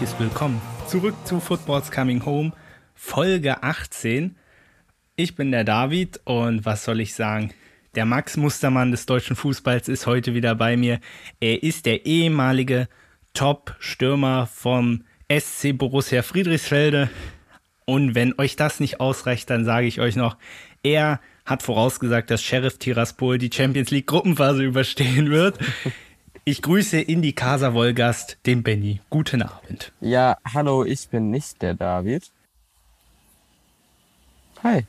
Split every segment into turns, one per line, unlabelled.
Herzliches Willkommen zurück zu Football's Coming Home, Folge 18. Ich bin der David und was soll ich sagen? Der Max Mustermann des deutschen Fußballs ist heute wieder bei mir. Er ist der ehemalige Top-Stürmer vom SC Borussia Friedrichsfelde. Und wenn euch das nicht ausreicht, dann sage ich euch noch, er hat vorausgesagt, dass Sheriff Tiraspol die Champions League Gruppenphase überstehen wird. Ich grüße in die Casa Wolgast den Benny. Guten Abend.
Ja, hallo, ich bin nicht der David. Hi.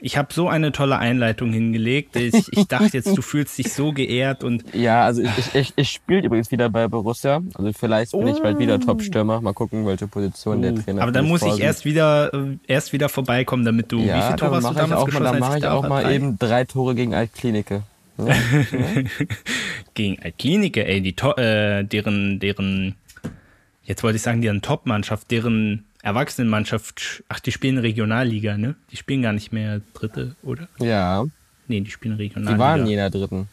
Ich habe so eine tolle Einleitung hingelegt. Ich, ich, dachte jetzt, du fühlst dich so geehrt und.
Ja, also ich, ich, ich spiele übrigens wieder bei Borussia. Also vielleicht bin oh. ich bald wieder oh. Top-Stürmer. Mal gucken, welche Position oh. der Trainer
Aber dann muss ich erst wieder, äh, erst wieder vorbeikommen, damit du.
Ja, wie viele Tore hast du damals geschossen? Dann mache ich auch mal drei? eben drei Tore gegen Altklinike. Ja.
gegen Altklinike, ey, die, äh, deren, deren, jetzt wollte ich sagen, deren Top-Mannschaft, deren Erwachsenenmannschaft, ach, die spielen Regionalliga, ne? Die spielen gar nicht mehr Dritte, oder?
Ja.
Nee, die spielen Regionalliga.
Die waren nie in der Dritten.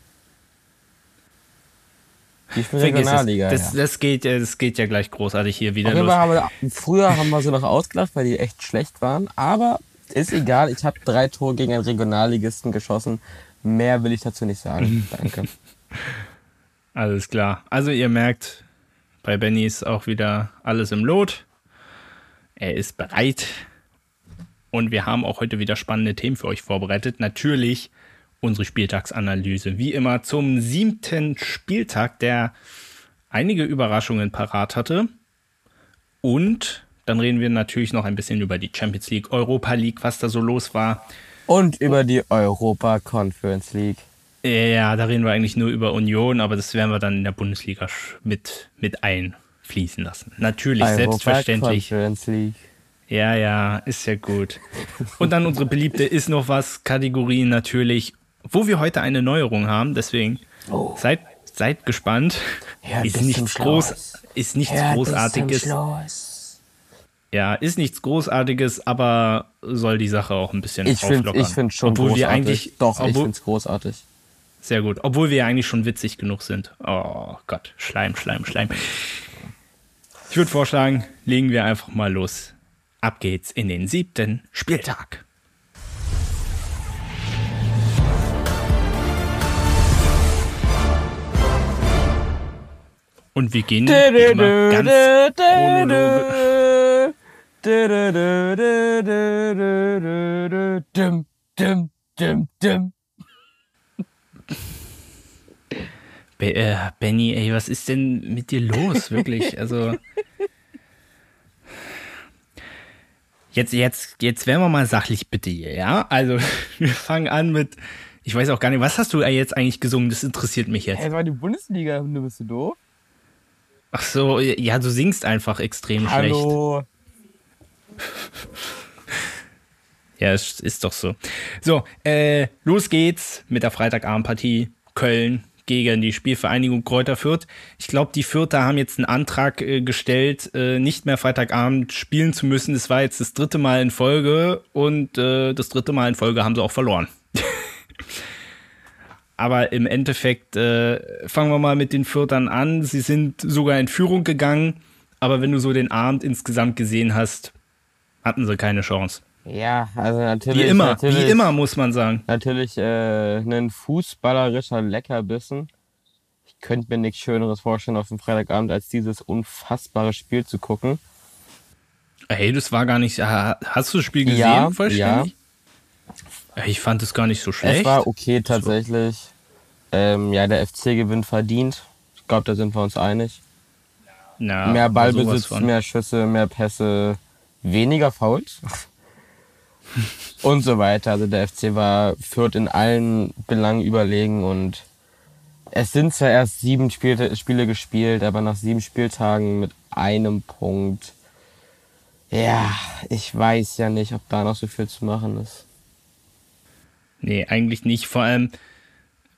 Die spielen Regionalliga.
Das, ja. das, geht, das geht ja gleich großartig hier wieder
los. Haben wir, früher haben wir sie noch ausgelacht, weil die echt schlecht waren. Aber ist egal, ich habe drei Tore gegen einen Regionalligisten geschossen. Mehr will ich dazu nicht sagen. Danke.
Alles klar. Also ihr merkt, bei Benny ist auch wieder alles im Lot. Er ist bereit. Und wir haben auch heute wieder spannende Themen für euch vorbereitet. Natürlich unsere Spieltagsanalyse. Wie immer zum siebten Spieltag, der einige Überraschungen parat hatte. Und dann reden wir natürlich noch ein bisschen über die Champions League, Europa League, was da so los war.
Und über die Europa Conference League.
Ja, da reden wir eigentlich nur über Union, aber das werden wir dann in der Bundesliga mit, mit ein fließen lassen. Natürlich, Europa selbstverständlich. Conference League. Ja, ja, ist ja gut. Und dann unsere beliebte ist noch was Kategorie natürlich, wo wir heute eine Neuerung haben. Deswegen oh. seid, seid gespannt. Ja, ist, nichts groß, ist nichts ja, Großartiges. Ja, ist nichts Großartiges, aber soll die Sache auch ein bisschen
ich
auflockern.
Find, ich finde schon obwohl großartig. Wir eigentlich,
Doch, obwohl,
ich finde es großartig.
Sehr gut. Obwohl wir eigentlich schon witzig genug sind. Oh Gott, Schleim, Schleim, Schleim. Ich würde vorschlagen, legen wir einfach mal los. Ab geht's in den siebten Spieltag. Und wir gehen immer ganz chronologisch. Be äh, Benny, ey, was ist denn mit dir los? Wirklich, also. Jetzt, jetzt, jetzt werden wir mal sachlich bitte hier, ja? Also, wir fangen an mit. Ich weiß auch gar nicht, was hast du jetzt eigentlich gesungen? Das interessiert mich jetzt.
Hey, war die Bundesliga, du bist du doof?
Ach so, ja, du singst einfach extrem
Hallo.
schlecht. ja, es ist doch so. So, äh, los geht's mit der Freitagabendpartie Köln gegen die Spielvereinigung Kräuter Fürth. Ich glaube, die Fürther haben jetzt einen Antrag äh, gestellt, äh, nicht mehr Freitagabend spielen zu müssen. Das war jetzt das dritte Mal in Folge und äh, das dritte Mal in Folge haben sie auch verloren. Aber im Endeffekt äh, fangen wir mal mit den Fürtern an. Sie sind sogar in Führung gegangen, aber wenn du so den Abend insgesamt gesehen hast, hatten sie keine Chance.
Ja, also natürlich.
Wie immer,
natürlich,
wie immer muss man sagen.
Natürlich äh, ein fußballerischer Leckerbissen. Ich könnte mir nichts Schöneres vorstellen auf dem Freitagabend, als dieses unfassbare Spiel zu gucken.
Hey, das war gar nicht. Hast du das Spiel gesehen? Ja, vollständig? ja. Ich fand es gar nicht so schlecht.
Es war okay tatsächlich. Ähm, ja, der FC gewinnt verdient. Ich glaube, da sind wir uns einig.
Na,
mehr Ballbesitz, mehr Schüsse, mehr Pässe, weniger Fouls und so weiter. Also der FC war Fürth in allen Belangen überlegen und es sind zwar erst sieben Spiel Spiele gespielt, aber nach sieben Spieltagen mit einem Punkt. Ja, ich weiß ja nicht, ob da noch so viel zu machen ist.
Nee, eigentlich nicht. Vor allem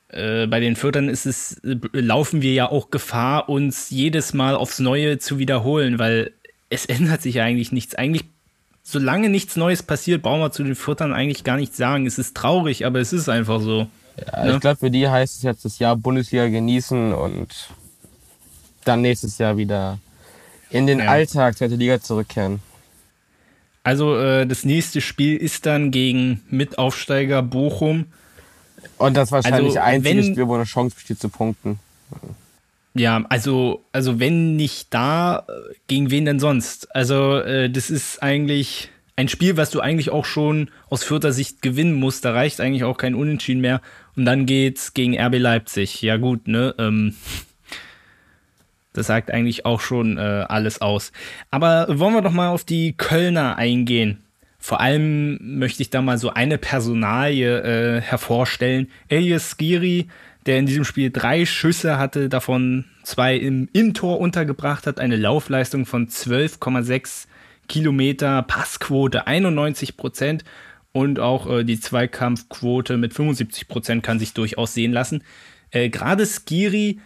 äh, bei den Fürtern ist es, äh, laufen wir ja auch Gefahr, uns jedes Mal aufs Neue zu wiederholen, weil es ändert sich eigentlich nichts. Eigentlich solange nichts Neues passiert, brauchen wir zu den Viertern eigentlich gar nichts sagen. Es ist traurig, aber es ist einfach so.
Ja, ne? Ich glaube, für die heißt es jetzt das Jahr Bundesliga genießen und dann nächstes Jahr wieder in den ja. Alltag der Liga zurückkehren.
Also äh, das nächste Spiel ist dann gegen Mitaufsteiger Bochum.
Und das wahrscheinlich also, einzige wenn, Spiel, wo eine Chance besteht zu punkten.
Ja, also, also wenn nicht da, gegen wen denn sonst? Also, äh, das ist eigentlich ein Spiel, was du eigentlich auch schon aus vierter Sicht gewinnen musst. Da reicht eigentlich auch kein Unentschieden mehr. Und dann geht's gegen RB Leipzig. Ja, gut, ne? Ähm, das sagt eigentlich auch schon äh, alles aus. Aber wollen wir doch mal auf die Kölner eingehen. Vor allem möchte ich da mal so eine Personalie äh, hervorstellen. Elias Skiri der in diesem Spiel drei Schüsse hatte, davon zwei im Innentor untergebracht hat, eine Laufleistung von 12,6 Kilometer, Passquote 91 Prozent und auch äh, die Zweikampfquote mit 75 Prozent kann sich durchaus sehen lassen. Äh, Gerade Skiri,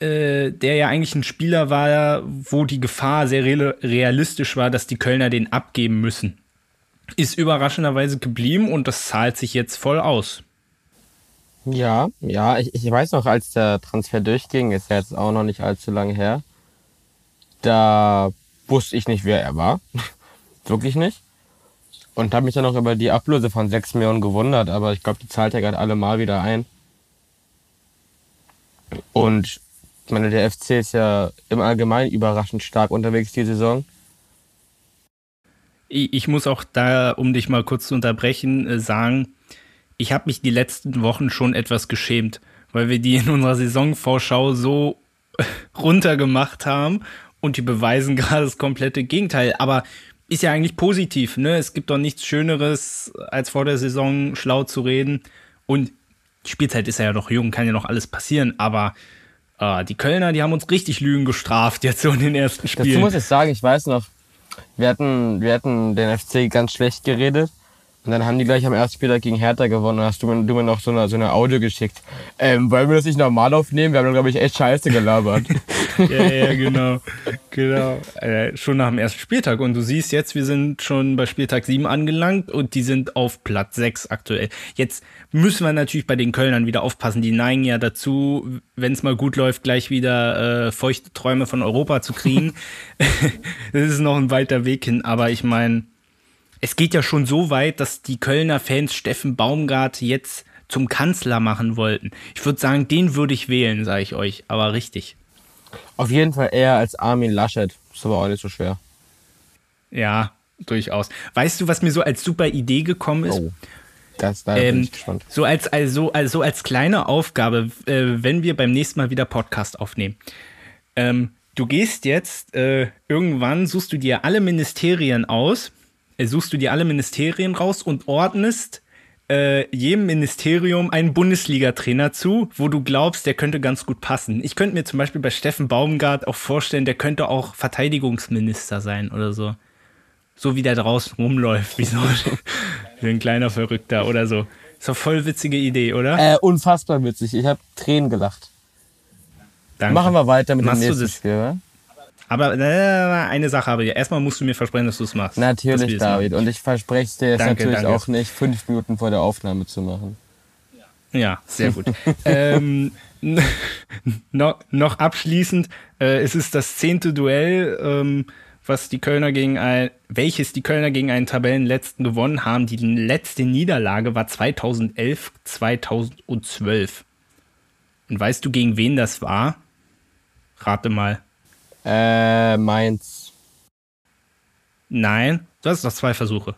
äh, der ja eigentlich ein Spieler war, wo die Gefahr sehr realistisch war, dass die Kölner den abgeben müssen, ist überraschenderweise geblieben und das zahlt sich jetzt voll aus.
Ja, ja, ich, ich weiß noch, als der Transfer durchging, ist ja jetzt auch noch nicht allzu lange her, da wusste ich nicht, wer er war. Wirklich nicht. Und habe mich dann auch über die Ablöse von 6 Millionen gewundert, aber ich glaube, die zahlt er gerade alle mal wieder ein. Und ich meine, der FC ist ja im Allgemeinen überraschend stark unterwegs die Saison.
Ich muss auch da, um dich mal kurz zu unterbrechen, äh, sagen, ich habe mich die letzten Wochen schon etwas geschämt, weil wir die in unserer Saisonvorschau so runtergemacht haben und die beweisen gerade das komplette Gegenteil. Aber ist ja eigentlich positiv, ne? Es gibt doch nichts Schöneres, als vor der Saison schlau zu reden. Und die Spielzeit ist ja noch jung, kann ja noch alles passieren, aber äh, die Kölner, die haben uns richtig Lügen gestraft jetzt so in den ersten Spielen.
Dazu muss ich sagen, ich weiß noch, wir hatten, wir hatten den FC ganz schlecht geredet und dann haben die gleich am ersten Spieltag gegen Hertha gewonnen. Und hast du mir, du mir noch so eine, so eine Audio geschickt. Ähm, wollen wir das nicht normal aufnehmen? Wir haben, glaube ich, echt scheiße gelabert.
ja, ja, genau. genau. Äh, schon nach dem ersten Spieltag. Und du siehst jetzt, wir sind schon bei Spieltag 7 angelangt und die sind auf Platz 6 aktuell. Jetzt müssen wir natürlich bei den Kölnern wieder aufpassen. Die neigen ja dazu, wenn es mal gut läuft, gleich wieder äh, feuchte Träume von Europa zu kriegen. das ist noch ein weiter Weg hin. Aber ich meine, es geht ja schon so weit, dass die Kölner Fans Steffen Baumgart jetzt zum Kanzler machen wollten. Ich würde sagen, den würde ich wählen, sage ich euch, aber richtig.
Auf jeden Fall eher als Armin Laschet. Ist aber auch nicht so schwer.
Ja, durchaus. Weißt du, was mir so als super Idee gekommen ist? Oh,
das, da ähm, bin ich gespannt.
So als, also, also als kleine Aufgabe, äh, wenn wir beim nächsten Mal wieder Podcast aufnehmen. Ähm, du gehst jetzt äh, irgendwann, suchst du dir alle Ministerien aus suchst du dir alle Ministerien raus und ordnest äh, jedem Ministerium einen Bundesliga-Trainer zu, wo du glaubst, der könnte ganz gut passen. Ich könnte mir zum Beispiel bei Steffen Baumgart auch vorstellen, der könnte auch Verteidigungsminister sein oder so. So wie der draußen rumläuft, wie so ein kleiner Verrückter oder so. Ist doch voll witzige Idee, oder?
Äh, unfassbar witzig. Ich habe Tränen gelacht. Danke. Machen wir weiter mit Machst dem nächsten Spiel, oder?
Aber äh, eine Sache habe ich. Erstmal musst du mir versprechen, dass du es machst.
Natürlich, David. Und ich verspreche es dir jetzt danke, natürlich danke. auch nicht, fünf Minuten vor der Aufnahme zu machen.
Ja, sehr gut. ähm, noch, noch abschließend, äh, es ist das zehnte Duell, ähm, was die Kölner gegen ein, welches die Kölner gegen einen Tabellenletzten gewonnen haben. Die letzte Niederlage war 2011, 2012. Und weißt du, gegen wen das war? Rate mal.
Äh, Mainz.
Nein, du hast noch zwei Versuche.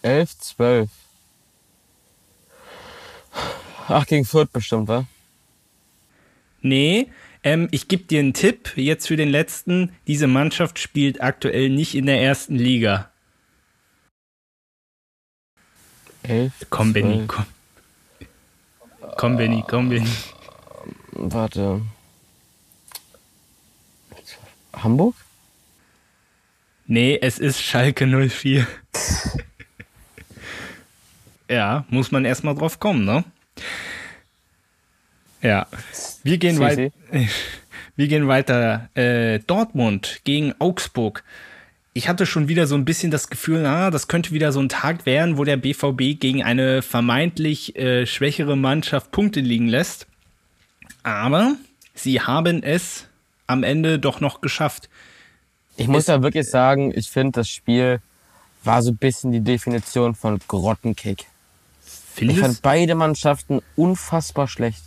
11, 12. Ach, gegen Fürth bestimmt, wa?
Nee, ähm, ich gebe dir einen Tipp jetzt für den letzten. Diese Mannschaft spielt aktuell nicht in der ersten Liga.
11,
komm, Benny, komm. Komm, Benny, komm, Benny.
Warte. Hamburg?
Nee, es ist Schalke 04. ja, muss man erstmal drauf kommen, ne? Ja. Wir gehen, wei wir gehen weiter. Äh, Dortmund gegen Augsburg. Ich hatte schon wieder so ein bisschen das Gefühl, na, das könnte wieder so ein Tag werden, wo der BVB gegen eine vermeintlich äh, schwächere Mannschaft Punkte liegen lässt. Aber sie haben es am Ende doch noch geschafft.
Ich muss ja wirklich sagen, ich finde, das Spiel war so ein bisschen die Definition von Grottenkick. Ich fand beide Mannschaften unfassbar schlecht.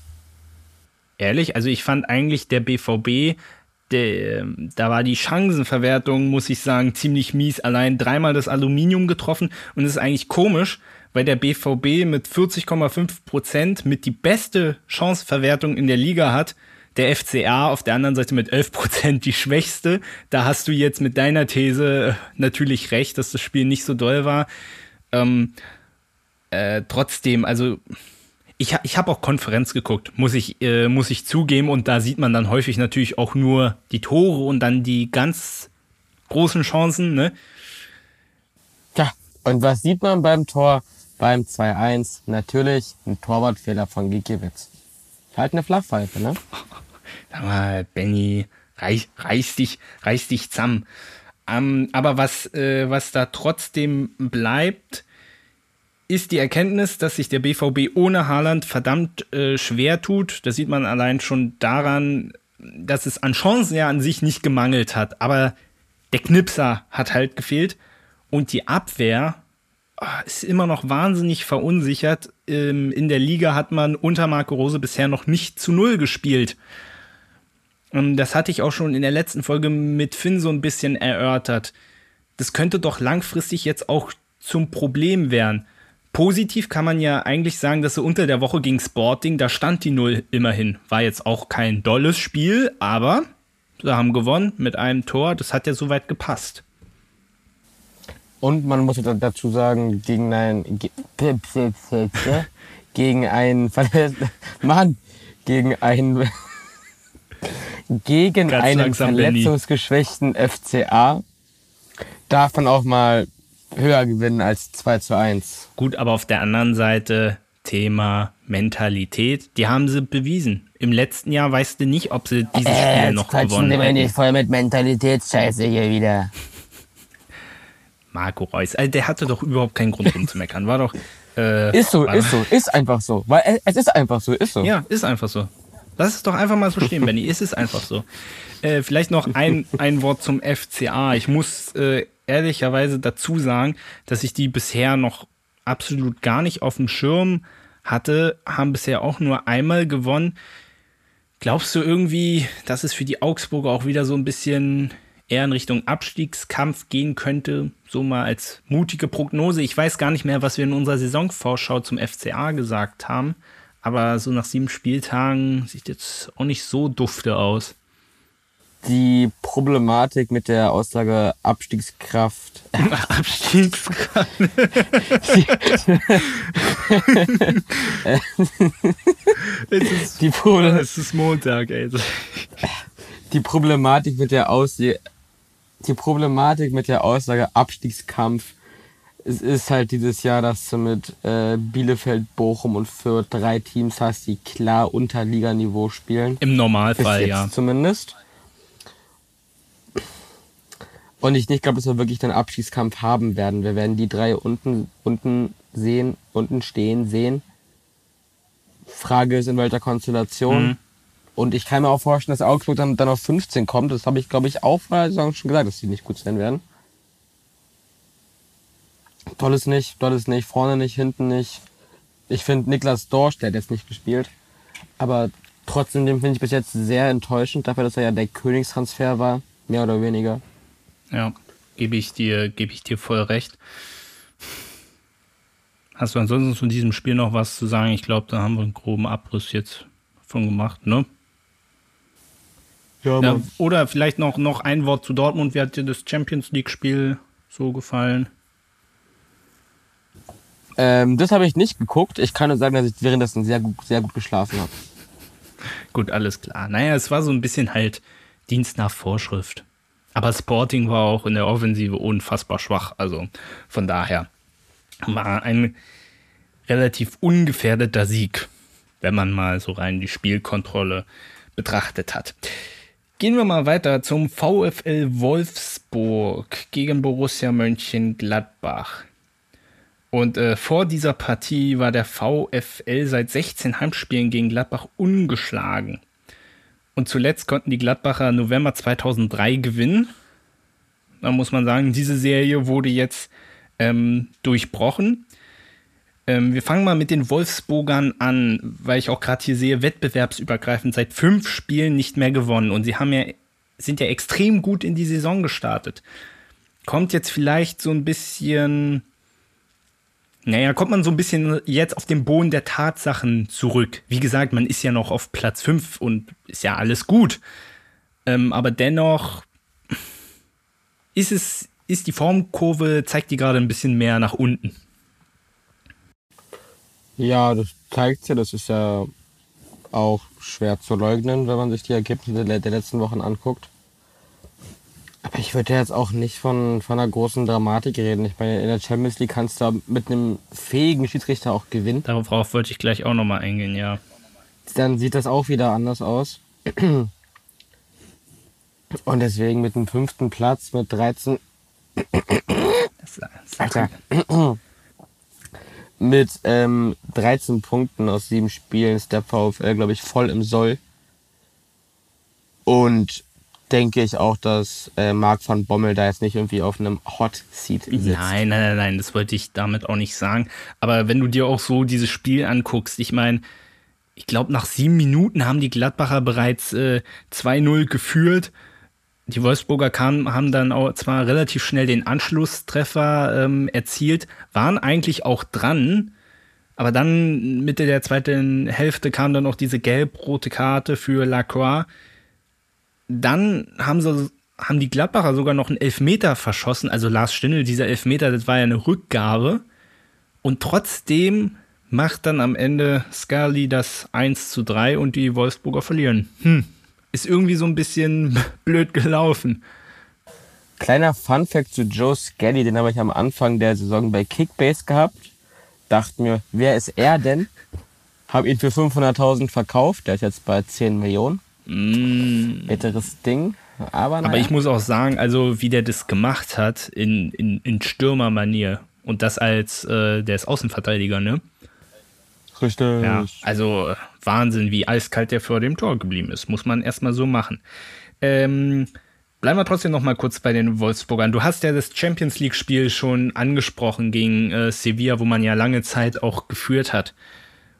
Ehrlich, also ich fand eigentlich der BVB, der, da war die Chancenverwertung, muss ich sagen, ziemlich mies. Allein dreimal das Aluminium getroffen und es ist eigentlich komisch, weil der BVB mit 40,5 Prozent mit die beste Chancenverwertung in der Liga hat. Der FCA auf der anderen Seite mit 11 Prozent die schwächste. Da hast du jetzt mit deiner These natürlich recht, dass das Spiel nicht so doll war. Ähm, äh, trotzdem, also ich, ich habe auch Konferenz geguckt, muss ich, äh, muss ich zugeben. Und da sieht man dann häufig natürlich auch nur die Tore und dann die ganz großen Chancen. Ne?
Tja, und was sieht man beim Tor? Beim 2-1 natürlich ein Torwartfehler von Gikiewicz. Halt eine Flachpfeife, ne?
Sag mal, Benny, reiß, reiß dich, reiß dich zusammen. Ähm, aber was, äh, was da trotzdem bleibt, ist die Erkenntnis, dass sich der BVB ohne Haaland verdammt äh, schwer tut. Das sieht man allein schon daran, dass es an Chancen ja an sich nicht gemangelt hat. Aber der Knipser hat halt gefehlt. Und die Abwehr ist immer noch wahnsinnig verunsichert. Ähm, in der Liga hat man unter Marco Rose bisher noch nicht zu Null gespielt. Das hatte ich auch schon in der letzten Folge mit Finn so ein bisschen erörtert. Das könnte doch langfristig jetzt auch zum Problem werden. Positiv kann man ja eigentlich sagen, dass sie unter der Woche gegen Sporting, da stand die Null immerhin. War jetzt auch kein dolles Spiel, aber sie haben gewonnen mit einem Tor. Das hat ja soweit gepasst.
Und man muss dazu sagen, gegen ein gegen einen Mann, gegen einen gegen Ganz einen verletzungsgeschwächten FCA darf man auch mal höher gewinnen als 2 zu 1.
Gut, aber auf der anderen Seite Thema Mentalität, die haben sie bewiesen. Im letzten Jahr weißt du nicht, ob sie dieses äh, Spiel noch gewonnen hätten.
nicht voll mit Mentalitätsscheiße hier wieder.
Marco Reus, also der hatte doch überhaupt keinen Grund rumzumeckern. War doch.
Äh, ist so, ist so, ist einfach so. Weil es ist einfach so, ist so.
Ja, ist einfach so. Lass es doch einfach mal so stehen, Benny. Es ist einfach so. Äh, vielleicht noch ein, ein Wort zum FCA. Ich muss äh, ehrlicherweise dazu sagen, dass ich die bisher noch absolut gar nicht auf dem Schirm hatte, haben bisher auch nur einmal gewonnen. Glaubst du irgendwie, dass es für die Augsburger auch wieder so ein bisschen eher in Richtung Abstiegskampf gehen könnte? So mal als mutige Prognose. Ich weiß gar nicht mehr, was wir in unserer Saisonvorschau zum FCA gesagt haben. Aber so nach sieben Spieltagen sieht jetzt auch nicht so dufte aus
die Problematik mit der Aussage Abstiegskraft.
Abstiegskraft. es, ist, die es ist Montag, ey.
Die Problematik mit der Aussage, die Problematik mit der Aussage Abstiegskampf. Es ist halt dieses Jahr, dass du mit äh, Bielefeld, Bochum und Fürth drei Teams hast, die klar unter Liganiveau spielen.
Im Normalfall, ja.
Zumindest. Und ich nicht glaube, dass wir wirklich einen Abschießkampf haben werden. Wir werden die drei unten, unten sehen, unten stehen sehen. Frage ist, in welcher Konstellation. Mhm. Und ich kann mir auch vorstellen, dass Augsburg dann, dann auf 15 kommt. Das habe ich, glaube ich, auch vor der Saison schon gesagt, dass die nicht gut sein werden. Tolles nicht, tolles nicht, vorne nicht, hinten nicht. Ich finde Niklas Dorsch, der hat jetzt nicht gespielt. Aber trotzdem finde ich bis jetzt sehr enttäuschend, dafür, dass er ja der Königstransfer war, mehr oder weniger.
Ja, gebe ich dir, ich dir voll recht. Hast du ansonsten zu diesem Spiel noch was zu sagen? Ich glaube, da haben wir einen groben Abriss jetzt von gemacht, ne? Ja, ja, oder vielleicht noch, noch ein Wort zu Dortmund. Wie hat dir das Champions League-Spiel so gefallen?
Ähm, das habe ich nicht geguckt. Ich kann nur sagen, dass ich währenddessen sehr gut, sehr gut geschlafen habe.
gut, alles klar. Naja, es war so ein bisschen halt Dienst nach Vorschrift. Aber Sporting war auch in der Offensive unfassbar schwach. Also von daher war ein relativ ungefährdeter Sieg, wenn man mal so rein die Spielkontrolle betrachtet hat. Gehen wir mal weiter zum VfL Wolfsburg gegen Borussia Mönchengladbach. Und äh, vor dieser Partie war der VfL seit 16 Heimspielen gegen Gladbach ungeschlagen. Und zuletzt konnten die Gladbacher November 2003 gewinnen. Da muss man sagen, diese Serie wurde jetzt ähm, durchbrochen. Ähm, wir fangen mal mit den Wolfsburgern an, weil ich auch gerade hier sehe, wettbewerbsübergreifend seit fünf Spielen nicht mehr gewonnen. Und sie haben ja, sind ja extrem gut in die Saison gestartet. Kommt jetzt vielleicht so ein bisschen naja, kommt man so ein bisschen jetzt auf den Boden der Tatsachen zurück. Wie gesagt, man ist ja noch auf Platz 5 und ist ja alles gut. Ähm, aber dennoch ist es, ist die Formkurve, zeigt die gerade ein bisschen mehr nach unten.
Ja, das zeigt ja, das ist ja auch schwer zu leugnen, wenn man sich die Ergebnisse der letzten Wochen anguckt. Aber ich würde jetzt auch nicht von, von einer großen Dramatik reden. Ich meine, in der Champions League kannst du mit einem fähigen Schiedsrichter auch gewinnen.
Darauf wollte ich gleich auch nochmal eingehen, ja.
Dann sieht das auch wieder anders aus. Und deswegen mit dem fünften Platz mit 13. Alter. Mit ähm, 13 Punkten aus sieben Spielen ist der VfL, glaube ich, voll im Soll. Und denke ich auch, dass äh, Marc van Bommel da jetzt nicht irgendwie auf einem Hot Seat sitzt.
Nein, nein, nein, nein, das wollte ich damit auch nicht sagen. Aber wenn du dir auch so dieses Spiel anguckst, ich meine, ich glaube, nach sieben Minuten haben die Gladbacher bereits äh, 2-0 geführt. Die Wolfsburger kamen, haben dann auch zwar relativ schnell den Anschlusstreffer ähm, erzielt, waren eigentlich auch dran, aber dann Mitte der zweiten Hälfte kam dann noch diese gelb-rote Karte für Lacroix dann haben sie haben die Gladbacher sogar noch einen Elfmeter verschossen. Also Lars Stindl, dieser Elfmeter, das war ja eine Rückgabe. Und trotzdem macht dann am Ende Scully das 1 zu 3 und die Wolfsburger verlieren. Hm, ist irgendwie so ein bisschen blöd gelaufen.
Kleiner Funfact zu Joe Scully, den habe ich am Anfang der Saison bei Kickbase gehabt. Dachte mir, wer ist er denn? Habe ihn für 500.000 verkauft, der ist jetzt bei 10 Millionen. Mm. Bitteres Ding. Aber, naja.
aber ich muss auch sagen, also wie der das gemacht hat in, in, in Stürmermanier und das als, äh, der ist Außenverteidiger, ne?
Richtig.
Ja, also Wahnsinn, wie eiskalt der vor dem Tor geblieben ist. Muss man erstmal so machen. Ähm, bleiben wir trotzdem noch mal kurz bei den Wolfsburgern. Du hast ja das Champions League-Spiel schon angesprochen gegen äh, Sevilla, wo man ja lange Zeit auch geführt hat.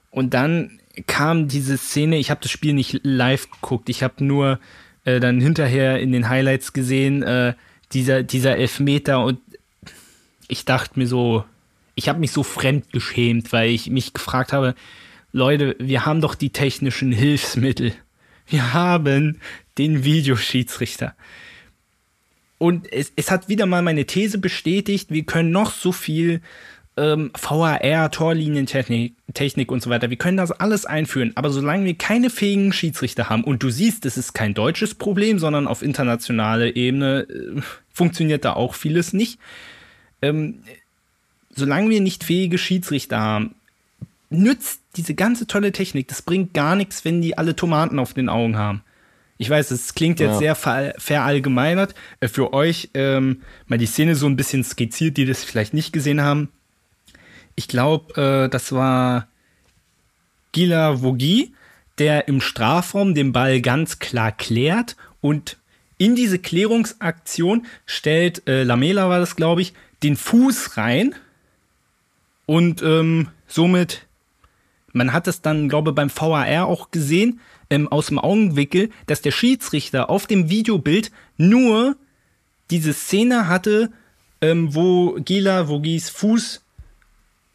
Und dann kam diese Szene, ich habe das Spiel nicht live geguckt, ich habe nur äh, dann hinterher in den Highlights gesehen, äh, dieser, dieser Elfmeter und ich dachte mir so, ich habe mich so fremd geschämt, weil ich mich gefragt habe, Leute, wir haben doch die technischen Hilfsmittel. Wir haben den Videoschiedsrichter. Und es, es hat wieder mal meine These bestätigt, wir können noch so viel ähm, VAR, Torlinientechnik Technik und so weiter. Wir können das alles einführen, aber solange wir keine fähigen Schiedsrichter haben und du siehst, es ist kein deutsches Problem, sondern auf internationaler Ebene äh, funktioniert da auch vieles nicht. Ähm, solange wir nicht fähige Schiedsrichter haben, nützt diese ganze tolle Technik. Das bringt gar nichts, wenn die alle Tomaten auf den Augen haben. Ich weiß, es klingt jetzt ja. sehr verallgemeinert. Äh, für euch ähm, mal die Szene so ein bisschen skizziert, die das vielleicht nicht gesehen haben ich glaube, äh, das war Gila Vogi, der im Strafraum den Ball ganz klar klärt und in diese Klärungsaktion stellt äh, Lamela war das, glaube ich, den Fuß rein und ähm, somit, man hat es dann, glaube ich, beim VAR auch gesehen, ähm, aus dem Augenwickel, dass der Schiedsrichter auf dem Videobild nur diese Szene hatte, ähm, wo Gila Vogis Fuß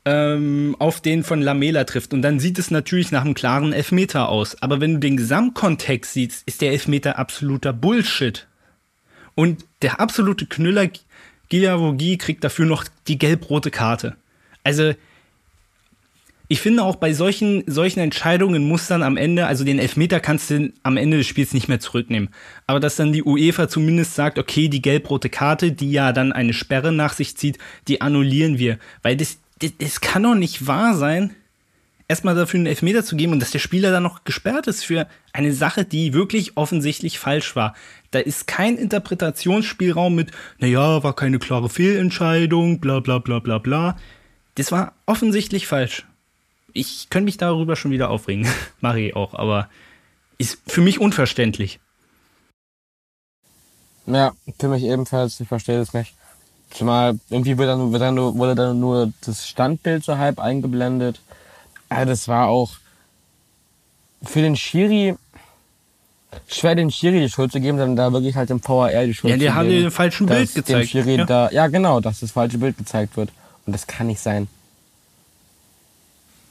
ähm, auf den von Lamela trifft. Und dann sieht es natürlich nach einem klaren Elfmeter aus. Aber wenn du den Gesamtkontext siehst, ist der Elfmeter absoluter Bullshit. Und der absolute Knüller Gilavogi kriegt dafür noch die gelb-rote Karte. Also, ich finde auch bei solchen, solchen Entscheidungen muss dann am Ende, also den Elfmeter kannst du am Ende des Spiels nicht mehr zurücknehmen. Aber dass dann die UEFA zumindest sagt, okay, die gelb-rote Karte, die ja dann eine Sperre nach sich zieht, die annullieren wir. Weil das, das, das kann doch nicht wahr sein, erstmal dafür einen Elfmeter zu geben und dass der Spieler dann noch gesperrt ist für eine Sache, die wirklich offensichtlich falsch war. Da ist kein Interpretationsspielraum mit, naja, war keine klare Fehlentscheidung, bla bla bla bla bla. Das war offensichtlich falsch. Ich könnte mich darüber schon wieder aufregen. Mache ich auch, aber Ist für mich unverständlich.
Ja, für mich ebenfalls, ich verstehe das nicht. Zumal irgendwie wird dann, dann wurde dann nur das Standbild so halb eingeblendet. Also das war auch für den Schiri schwer den Schiri die Schuld zu geben, dann da wirklich halt dem VAR die Schuld
Ja,
zu
die
geben.
haben dir den falschen Bild
dem
gezeigt.
Schiri
Ja.
Da, ja, genau, dass das falsche Bild gezeigt wird. Und das kann nicht sein.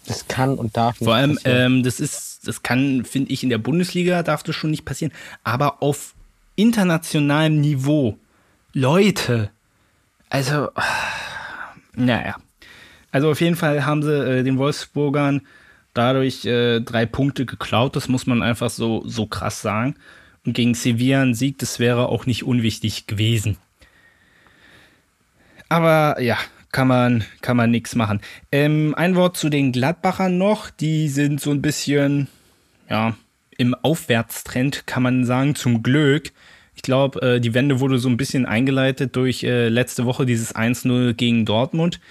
Das kann und darf nicht
Vor allem, ähm, das ist, das kann, finde ich, in der Bundesliga darf das schon nicht passieren. Aber auf internationalem Niveau, Leute, also, naja. Also auf jeden Fall haben sie äh, den Wolfsburgern dadurch äh, drei Punkte geklaut. Das muss man einfach so, so krass sagen. Und gegen Sevilla ein Sieg, das wäre auch nicht unwichtig gewesen. Aber ja, kann man, kann man nichts machen. Ähm, ein Wort zu den Gladbachern noch. Die sind so ein bisschen, ja, im Aufwärtstrend, kann man sagen, zum Glück. Ich glaube, äh, die Wende wurde so ein bisschen eingeleitet durch äh, letzte Woche dieses 1-0 gegen Dortmund.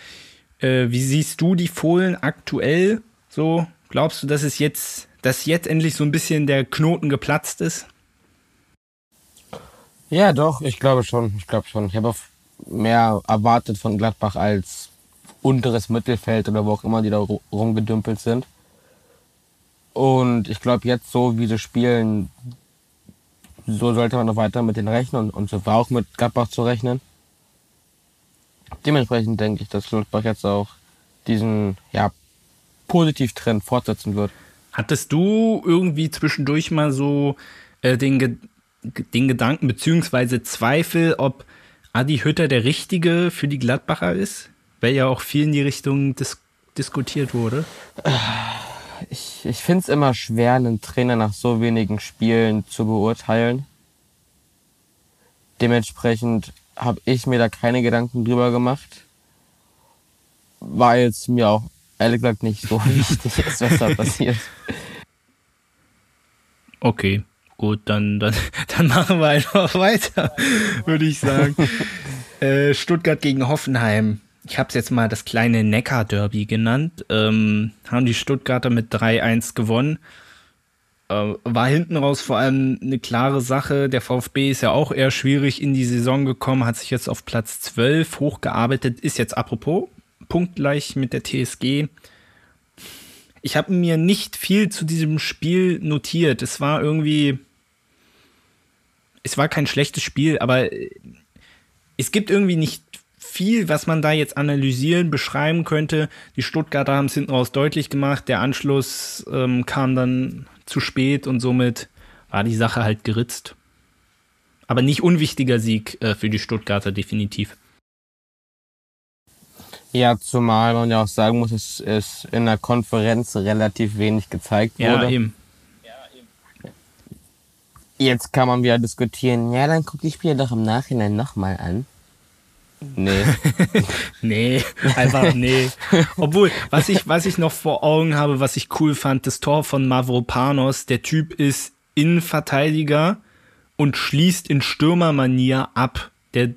Äh, wie siehst du die Fohlen aktuell? So, glaubst du, dass es jetzt, dass jetzt endlich so ein bisschen der Knoten geplatzt ist?
Ja, doch, ich glaube schon. Ich glaube schon. Ich habe auch mehr erwartet von Gladbach als unteres Mittelfeld oder wo auch immer die da ru- rumgedümpelt sind. Und ich glaube, jetzt so wie sie spielen, so sollte man noch weiter mit denen rechnen und, und so war auch mit Gladbach zu rechnen. Dementsprechend denke ich, dass Gladbach jetzt auch diesen ja, Positivtrend fortsetzen wird.
Hattest du irgendwie zwischendurch mal so äh, den, Ge den Gedanken beziehungsweise Zweifel, ob Adi Hütter der Richtige für die Gladbacher ist? Weil ja auch viel in die Richtung dis diskutiert wurde.
Ich, ich finde es immer schwer, einen Trainer nach so wenigen Spielen zu beurteilen. Dementsprechend habe ich mir da keine Gedanken drüber gemacht, weil es mir auch ehrlich gesagt nicht so wichtig ist, was da passiert.
Okay, gut, dann, dann, dann machen wir einfach weiter, würde ich sagen. äh, Stuttgart gegen Hoffenheim. Ich habe es jetzt mal das kleine Neckar-Derby genannt. Ähm, haben die Stuttgarter mit 3-1 gewonnen. Äh, war hinten raus vor allem eine klare Sache. Der VfB ist ja auch eher schwierig in die Saison gekommen, hat sich jetzt auf Platz 12 hochgearbeitet, ist jetzt apropos punktgleich mit der TSG. Ich habe mir nicht viel zu diesem Spiel notiert. Es war irgendwie. Es war kein schlechtes Spiel, aber äh, es gibt irgendwie nicht viel, was man da jetzt analysieren, beschreiben könnte. Die Stuttgarter haben es hinten raus deutlich gemacht. Der Anschluss ähm, kam dann zu spät und somit war die Sache halt geritzt. Aber nicht unwichtiger Sieg äh, für die Stuttgarter, definitiv.
Ja, zumal man ja auch sagen muss, es ist in der Konferenz relativ wenig gezeigt
Ja,
wurde.
eben.
Jetzt kann man wieder diskutieren, ja, dann guck die Spiele doch im Nachhinein nochmal an. Nee.
Nee, einfach nee. Obwohl, was ich, was ich noch vor Augen habe, was ich cool fand, das Tor von Mavropanos, der Typ ist Innenverteidiger und schließt in Stürmermanier ab. Der,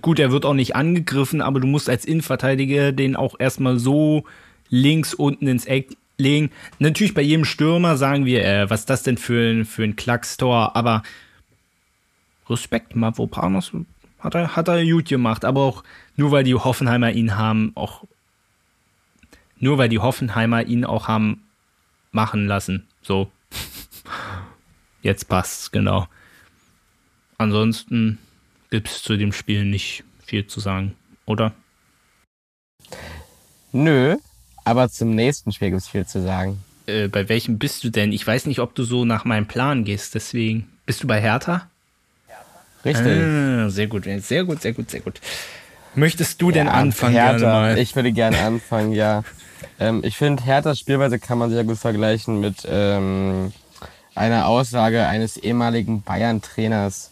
gut, er wird auch nicht angegriffen, aber du musst als Innenverteidiger den auch erstmal so links unten ins Eck legen. Natürlich bei jedem Stürmer sagen wir, äh, was ist das denn für ein, für ein Klackstor, aber Respekt, Mavropanos hat er, hat er gut gemacht, aber auch nur weil die Hoffenheimer ihn haben, auch nur weil die Hoffenheimer ihn auch haben machen lassen. So. Jetzt passt's, genau. Ansonsten gibt's zu dem Spiel nicht viel zu sagen, oder?
Nö, aber zum nächsten Spiel gibt's viel zu sagen.
Äh, bei welchem bist du denn? Ich weiß nicht, ob du so nach meinem Plan gehst, deswegen. Bist du bei Hertha?
Richtig.
Ah, sehr gut, sehr gut, sehr gut, sehr gut. Möchtest du denn
Ja,
anfangen
Hertha,
gerne mal?
Ich würde gerne anfangen, ja. Ähm, ich finde, Herthas Spielweise kann man sehr gut vergleichen mit ähm, einer Aussage eines ehemaligen Bayern-Trainers.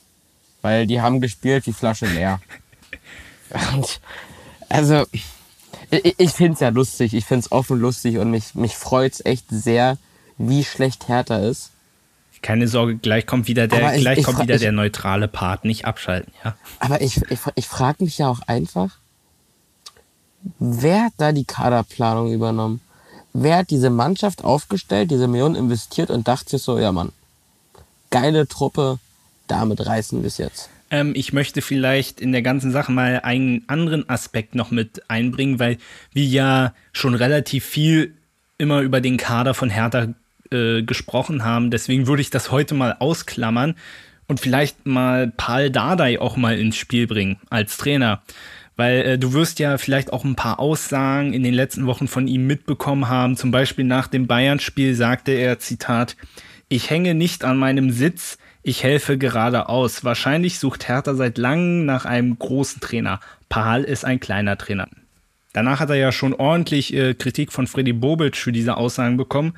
Weil die haben gespielt wie Flasche leer. Und, also, ich, ich finde es ja lustig. Ich finde es offen lustig und mich, mich freut es echt sehr, wie schlecht Hertha ist.
Keine Sorge, gleich kommt wieder der,
ich-
gleich
ich
kommt
fra-
wieder
ich-
der neutrale Part, nicht abschalten, ja.
Aber ich, ich, ich frage mich ja auch einfach, wer hat da die Kaderplanung übernommen? Wer hat diese Mannschaft aufgestellt, diese Millionen investiert und dachte sich so, ja Mann, geile Truppe. Damit reißen es jetzt.
Ähm, ich möchte vielleicht in der ganzen Sache mal einen anderen Aspekt noch mit einbringen, weil wir ja schon relativ viel immer über den Kader von Hertha äh, gesprochen haben. Deswegen würde ich das heute mal ausklammern und vielleicht mal Paul Dardai auch mal ins Spiel bringen als Trainer. Weil äh, du wirst ja vielleicht auch ein paar Aussagen in den letzten Wochen von ihm mitbekommen haben. Zum Beispiel nach dem Bayern-Spiel sagte er, Zitat, ich hänge nicht an meinem Sitz, ich helfe geradeaus. Wahrscheinlich sucht Hertha seit langem nach einem großen Trainer. Pahal ist ein kleiner Trainer. Danach hat er ja schon ordentlich äh, Kritik von Freddy Bobic für diese Aussagen bekommen.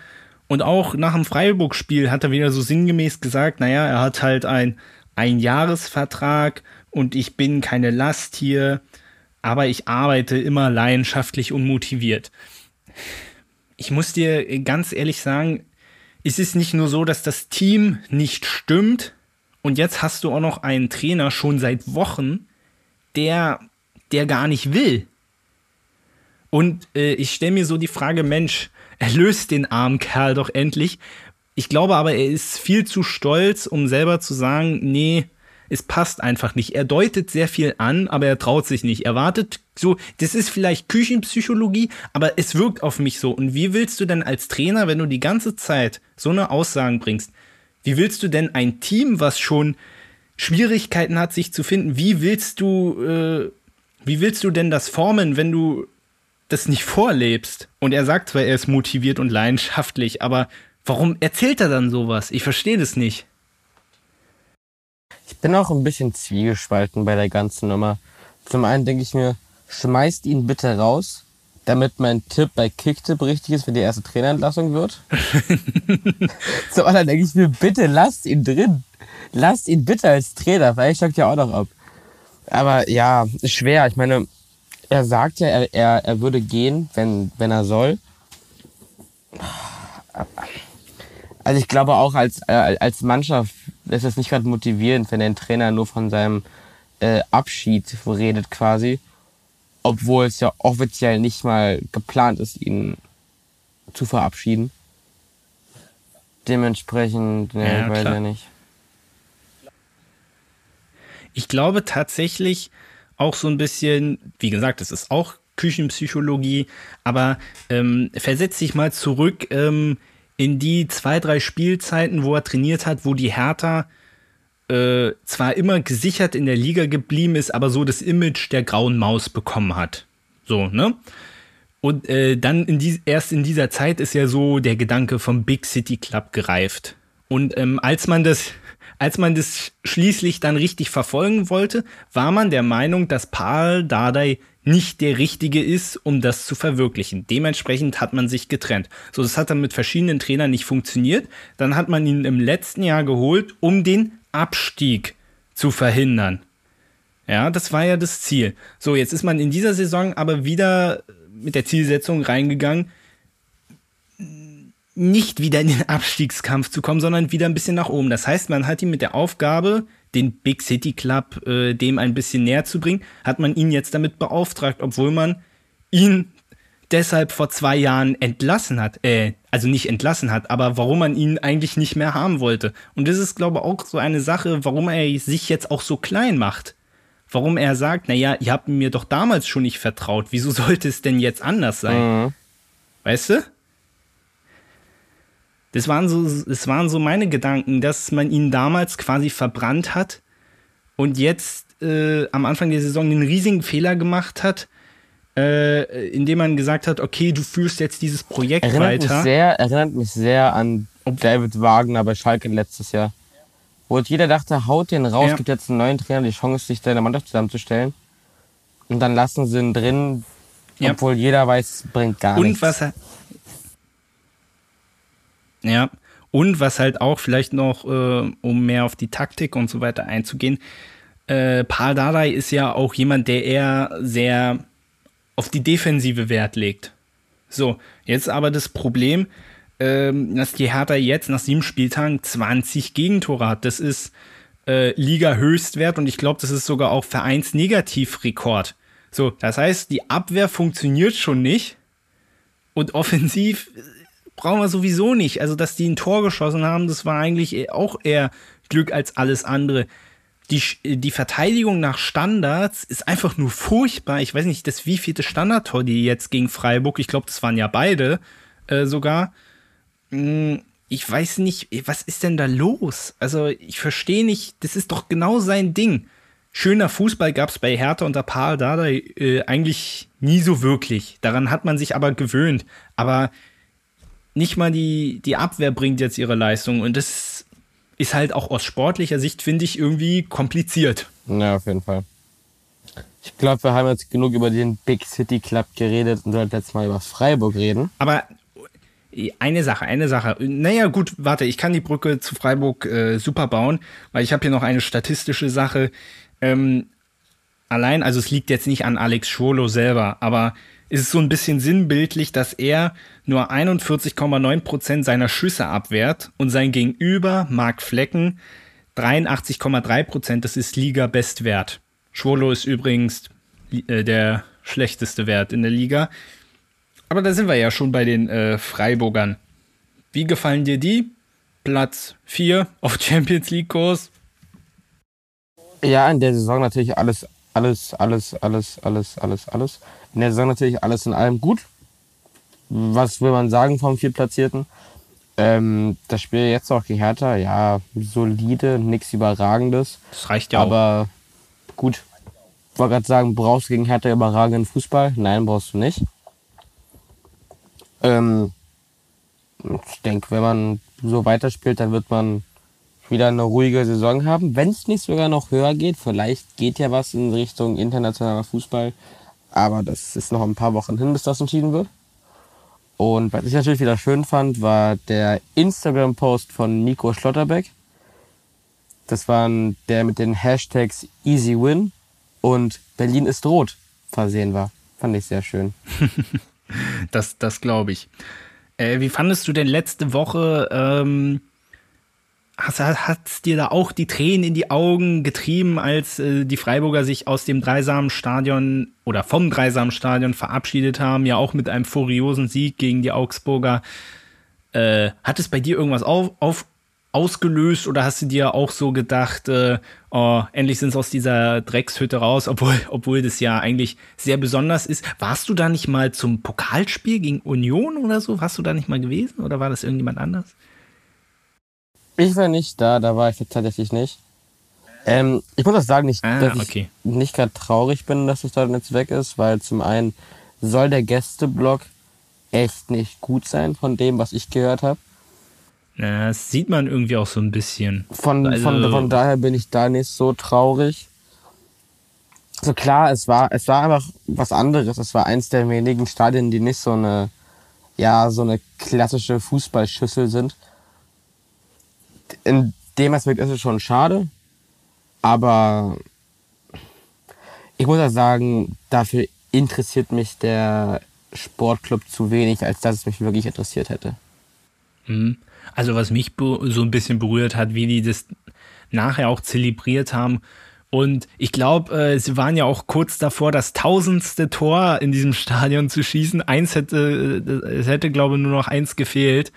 Und auch nach dem Freiburg-Spiel hat er wieder so sinngemäß gesagt, naja, er hat halt ein Einjahresvertrag und ich bin keine Last hier, aber ich arbeite immer leidenschaftlich und motiviert. Ich muss dir ganz ehrlich sagen, es ist nicht nur so, dass das Team nicht stimmt und jetzt hast du auch noch einen Trainer schon seit Wochen, der, der gar nicht will. Und äh, ich stelle mir so die Frage, Mensch, erlöst den armen Kerl doch endlich. Ich glaube aber, er ist viel zu stolz, um selber zu sagen, nee, es passt einfach nicht. Er deutet sehr viel an, aber er traut sich nicht. Er wartet so, das ist vielleicht Küchenpsychologie, aber es wirkt auf mich so. Und wie willst du denn als Trainer, wenn du die ganze Zeit so eine Aussagen bringst, wie willst du denn ein Team, was schon Schwierigkeiten hat, sich zu finden, wie willst du, äh, wie willst du denn das formen, wenn du das nicht vorlebst? Und er sagt zwar, er ist motiviert und leidenschaftlich, aber warum erzählt er dann sowas? Ich verstehe das nicht.
Ich bin auch ein bisschen zwiegespalten bei der ganzen Nummer. Zum einen denke ich mir, schmeißt ihn bitte raus, damit mein Tipp bei Kicktip richtig ist, wenn die erste Trainerentlassung wird. Zum anderen denke ich mir, bitte lasst ihn drin. Lasst ihn bitte als Trainer, weil ich steigt ja auch noch ab. Aber ja, schwer. Ich meine, er sagt ja, er, er, er würde gehen, wenn, wenn er soll. Also ich glaube auch als, äh, als Mannschaft ist es nicht gerade motivierend, wenn ein Trainer nur von seinem äh, Abschied redet quasi, obwohl es ja offiziell nicht mal geplant ist, ihn zu verabschieden. Dementsprechend, ne, ja, weiß ja nicht.
Ich glaube tatsächlich auch so ein bisschen, wie gesagt, es ist auch Küchenpsychologie, aber ähm, versetz dich mal zurück ähm, in die zwei, drei Spielzeiten, wo er trainiert hat, wo die Hertha äh, zwar immer gesichert in der Liga geblieben ist, aber so das Image der grauen Maus bekommen hat. So, ne? Und äh, dann in die, erst in dieser Zeit ist ja so der Gedanke vom Big City Club gereift. Und ähm, als man das, als man das schließlich dann richtig verfolgen wollte, war man der Meinung, dass Paul Dardai nicht der richtige ist, um das zu verwirklichen. Dementsprechend hat man sich getrennt. So, das hat dann mit verschiedenen Trainern nicht funktioniert. Dann hat man ihn im letzten Jahr geholt, um den Abstieg zu verhindern. Ja, das war ja das Ziel. So, jetzt ist man in dieser Saison aber wieder mit der Zielsetzung reingegangen, nicht wieder in den Abstiegskampf zu kommen, sondern wieder ein bisschen nach oben. Das heißt, man hat ihn mit der Aufgabe den Big City Club äh, dem ein bisschen näher zu bringen, hat man ihn jetzt damit beauftragt, obwohl man ihn deshalb vor zwei Jahren entlassen hat, äh, also nicht entlassen hat, aber warum man ihn eigentlich nicht mehr haben wollte. Und das ist, glaube ich, auch so eine Sache, warum er sich jetzt auch so klein macht. Warum er sagt, naja, ihr habt mir doch damals schon nicht vertraut, wieso sollte es denn jetzt anders sein? Mhm. Weißt du? Das waren so, das waren so meine Gedanken, dass man ihn damals quasi verbrannt hat und jetzt äh, am Anfang der Saison einen riesigen Fehler gemacht hat, äh, indem man gesagt hat, okay, du führst jetzt dieses Projekt
erinnert
weiter.
Mich sehr, erinnert mich sehr an David Wagner bei Schalke letztes Jahr. Wo jeder dachte, haut den raus, ja. gibt jetzt einen neuen Trainer die Chance, sich da in der Mannschaft zusammenzustellen. Und dann lassen sie ihn drin, ja. obwohl jeder weiß, bringt gar
und
nichts.
Was er, ja, und was halt auch vielleicht noch, äh, um mehr auf die Taktik und so weiter einzugehen, äh, Paul Dardai ist ja auch jemand, der eher sehr auf die Defensive Wert legt. So, jetzt aber das Problem, ähm, dass die Hertha jetzt nach sieben Spieltagen 20 Gegentore hat. Das ist äh, Liga-Höchstwert und ich glaube, das ist sogar auch Vereinsnegativrekord. So, das heißt, die Abwehr funktioniert schon nicht und offensiv brauchen wir sowieso nicht. Also, dass die ein Tor geschossen haben, das war eigentlich auch eher Glück als alles andere. Die, die Verteidigung nach Standards ist einfach nur furchtbar. Ich weiß nicht, das wievielte Standardtor die jetzt gegen Freiburg, ich glaube, das waren ja beide äh, sogar. Hm, ich weiß nicht, was ist denn da los? Also, ich verstehe nicht, das ist doch genau sein Ding. Schöner Fußball gab es bei Hertha unter Paul Dada äh, eigentlich nie so wirklich. Daran hat man sich aber gewöhnt. Aber nicht mal die, die Abwehr bringt jetzt ihre Leistung. Und das ist halt auch aus sportlicher Sicht, finde ich, irgendwie kompliziert.
Ja, auf jeden Fall. Ich glaube, wir haben jetzt genug über den Big City Club geredet und sollten jetzt mal über Freiburg reden.
Aber eine Sache, eine Sache. Naja, gut, warte, ich kann die Brücke zu Freiburg äh, super bauen, weil ich habe hier noch eine statistische Sache. Ähm, allein, also es liegt jetzt nicht an Alex Schwolo selber, aber ist es so ein bisschen sinnbildlich, dass er nur 41,9% seiner Schüsse abwehrt und sein Gegenüber, Marc Flecken, 83,3%, das ist Liga-Bestwert. Schwolo ist übrigens äh, der schlechteste Wert in der Liga. Aber da sind wir ja schon bei den äh, Freiburgern. Wie gefallen dir die? Platz 4 auf Champions League-Kurs.
Ja, in der Saison natürlich alles, alles, alles, alles, alles, alles, alles in der Saison natürlich alles in allem gut. Was will man sagen vom Viertplatzierten? Ähm, das Spiel jetzt auch gegen Hertha, ja, solide, nichts Überragendes.
Das reicht ja
Aber auch. gut, ich wollte gerade sagen, brauchst du gegen Hertha überragenden Fußball? Nein, brauchst du nicht. Ähm, ich denke, wenn man so weiterspielt, dann wird man wieder eine ruhige Saison haben. Wenn es nicht sogar noch höher geht, vielleicht geht ja was in Richtung internationaler Fußball. Aber das ist noch ein paar Wochen hin, bis das entschieden wird. Und was ich natürlich wieder schön fand, war der Instagram-Post von Nico Schlotterbeck. Das war der mit den Hashtags EasyWin und Berlin ist rot versehen war. Fand ich sehr schön.
das das glaube ich. Äh, wie fandest du denn letzte Woche ähm, hat es dir da auch die Tränen in die Augen getrieben, als äh, die Freiburger sich aus dem Dreisamstadion oder vom Dreisamstadion verabschiedet haben, ja auch mit einem furiosen Sieg gegen die Augsburger. Äh, hat es bei dir irgendwas auf, auf, ausgelöst oder hast du dir auch so gedacht, äh, oh, endlich sind sie aus dieser Dreckshütte raus, obwohl, obwohl das ja eigentlich sehr besonders ist. Warst du da nicht mal zum Pokalspiel gegen Union oder so? Warst du da nicht mal gewesen oder war das irgendjemand anders?
Ich war nicht da, da war ich tatsächlich nicht. Ähm, ich muss auch sagen, nicht, ah, dass okay. ich nicht gerade traurig bin, dass das dort jetzt weg ist, weil zum einen soll der Gästeblock echt nicht gut sein von dem, was ich gehört habe.
Ja, das sieht man irgendwie auch so ein bisschen.
Von, also, von, von daher bin ich da nicht so traurig. Also klar, es war, es war einfach was anderes. Es war eins der wenigen Stadien, die nicht so eine, ja, so eine klassische Fußballschüssel sind in dem Aspekt ist es schon schade, aber ich muss auch sagen, dafür interessiert mich der Sportclub zu wenig, als dass es mich wirklich interessiert hätte.
Mhm. Also was mich so ein bisschen berührt hat, wie die das nachher auch zelebriert haben. Und ich glaube, äh, sie waren ja auch kurz davor, das tausendste Tor in diesem Stadion zu schießen. Eins hätte, äh, es hätte, glaube ich, nur noch eins gefehlt.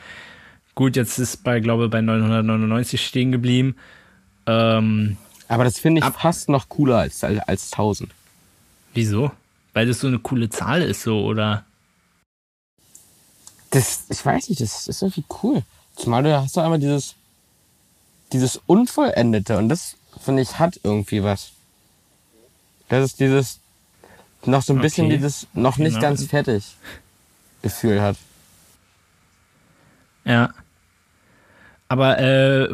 Gut, jetzt ist bei, glaube ich, bei 999 stehen geblieben. Ähm,
Aber das finde ich ab, fast noch cooler als, als 1000.
Wieso? Weil das so eine coole Zahl ist, so, oder?
Das, ich weiß nicht, das ist irgendwie cool. Zumal du hast doch einmal dieses, dieses Unvollendete und das, finde ich, hat irgendwie was. Das ist dieses, noch so ein bisschen okay. dieses, noch nicht genau. ganz fertig Gefühl hat.
Ja. Aber äh,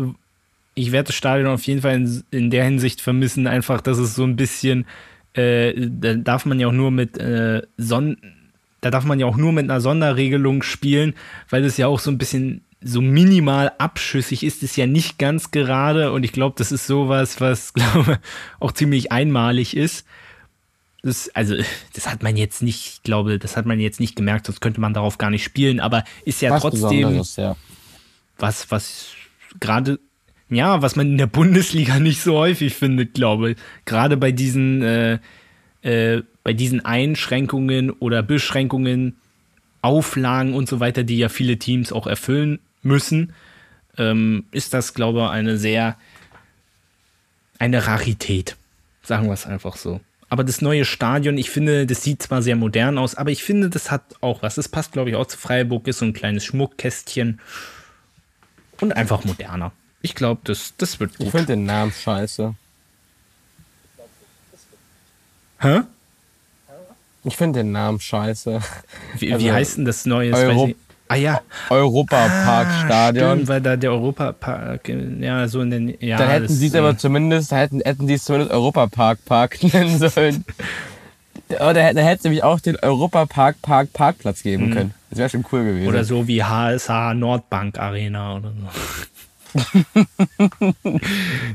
ich werde das Stadion auf jeden Fall in, in, der Hinsicht vermissen, einfach, dass es so ein bisschen, äh, da darf man ja auch nur mit äh, Son da darf man ja auch nur mit einer Sonderregelung spielen, weil es ja auch so ein bisschen so minimal abschüssig ist, ist ja nicht ganz gerade und ich glaube, das ist sowas, was glaube auch ziemlich einmalig ist. Das, also, das hat man jetzt nicht, ich glaube, das hat man jetzt nicht gemerkt, sonst könnte man darauf gar nicht spielen, aber ist ja was trotzdem ja. Was, was gerade, ja, was man in der Bundesliga nicht so häufig findet, glaube ich. Gerade bei diesen, äh, äh, bei diesen Einschränkungen oder Beschränkungen Auflagen und so weiter, die ja viele Teams auch erfüllen müssen, ähm, ist das, glaube ich, eine sehr, eine Rarität. Sagen wir es einfach so. Aber das neue Stadion, ich finde, das sieht zwar sehr modern aus, aber ich finde, das hat auch was. Das passt, glaube ich, auch zu Freiburg, ist so ein kleines Schmuckkästchen und einfach moderner. Ich glaube, das, das wird
gut. Ich finde den Namen scheiße.
Hä?
Ich finde den Namen scheiße.
Wie, also, wie heißt denn das neue?
Euro
ah ja.
Europaparkstadion.
Ah, stimmt, weil da der Europapark, ja, so in den. Ja,
dann hätten sie es aber zumindest, hätten, hätten sie es zumindest Europapark Park nennen sollen. Oder da hätte es nämlich auch den Europapark Park Parkplatz geben mhm. können. Das wäre schon cool gewesen.
Oder so wie HSH Nordbank Arena oder so.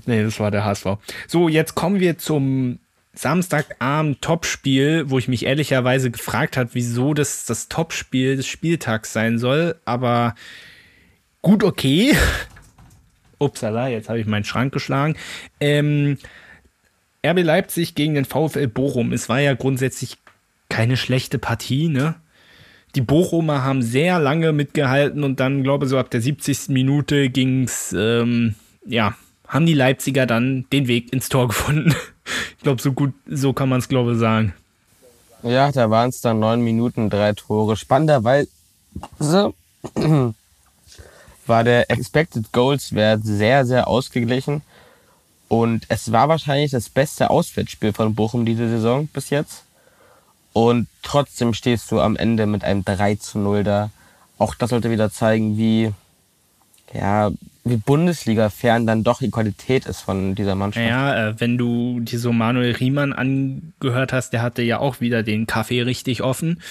nee, das war der HSV. So, jetzt kommen wir zum Samstagabend Topspiel, wo ich mich ehrlicherweise gefragt habe, wieso das das Topspiel des Spieltags sein soll. Aber gut, okay. Upsala, jetzt habe ich meinen Schrank geschlagen. Ähm, RB Leipzig gegen den VfL Bochum. Es war ja grundsätzlich keine schlechte Partie, ne? Die Bochumer haben sehr lange mitgehalten und dann, glaube ich, so ab der 70. Minute ging es, ähm, ja, haben die Leipziger dann den Weg ins Tor gefunden. ich glaube, so gut, so kann man es, glaube ich, sagen.
Ja, da waren es dann neun Minuten, drei Tore. Spannenderweise war der Expected Goals Wert sehr, sehr ausgeglichen. Und es war wahrscheinlich das beste Auswärtsspiel von Bochum diese Saison bis jetzt. Und trotzdem stehst du am Ende mit einem 3 zu 0 da. Auch das sollte wieder zeigen, wie, ja, wie Bundesliga-fern dann doch die Qualität ist von dieser Mannschaft.
Ja, äh, wenn du dir so Manuel Riemann angehört hast, der hatte ja auch wieder den Kaffee richtig offen.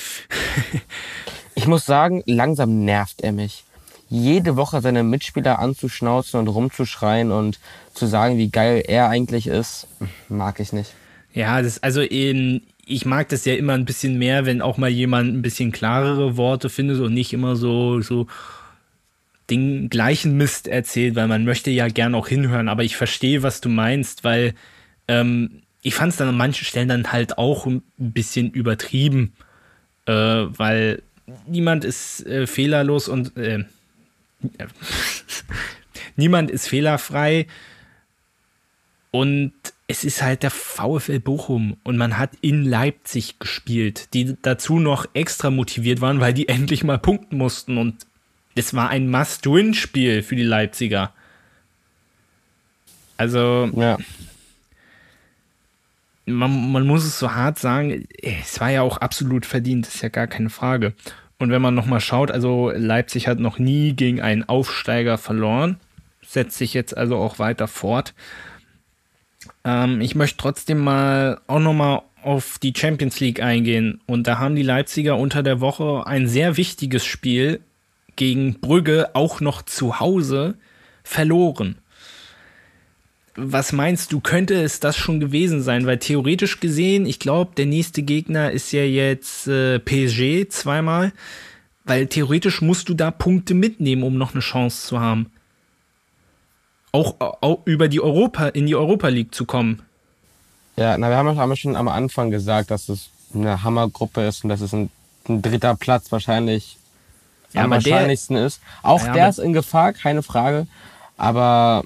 ich muss sagen, langsam nervt er mich. Jede Woche seine Mitspieler anzuschnauzen und rumzuschreien und zu sagen, wie geil er eigentlich ist, mag ich nicht.
Ja, das, also in, ich mag das ja immer ein bisschen mehr, wenn auch mal jemand ein bisschen klarere Worte findet und nicht immer so, so den gleichen Mist erzählt, weil man möchte ja gern auch hinhören, aber ich verstehe, was du meinst, weil ähm, ich fand es dann an manchen Stellen dann halt auch ein bisschen übertrieben, äh, weil niemand ist äh, fehlerlos und äh, niemand ist fehlerfrei und es ist halt der VfL Bochum und man hat in Leipzig gespielt, die dazu noch extra motiviert waren, weil die endlich mal punkten mussten und es war ein Must-Win-Spiel für die Leipziger. Also,
ja.
man, man muss es so hart sagen, es war ja auch absolut verdient, ist ja gar keine Frage. Und wenn man nochmal schaut, also Leipzig hat noch nie gegen einen Aufsteiger verloren, setzt sich jetzt also auch weiter fort. Ähm, ich möchte trotzdem mal auch nochmal auf die Champions League eingehen. Und da haben die Leipziger unter der Woche ein sehr wichtiges Spiel gegen Brügge auch noch zu Hause verloren. Was meinst du, könnte es das schon gewesen sein? Weil theoretisch gesehen, ich glaube, der nächste Gegner ist ja jetzt äh, PSG zweimal. Weil theoretisch musst du da Punkte mitnehmen, um noch eine Chance zu haben auch, auch über die Europa, in die Europa League zu kommen.
Ja, na, wir haben, haben schon am Anfang gesagt, dass es eine Hammergruppe ist und dass es ein, ein dritter Platz wahrscheinlich ja, am wahrscheinlichsten der, ist. Auch ja, der ist in Gefahr, keine Frage. Aber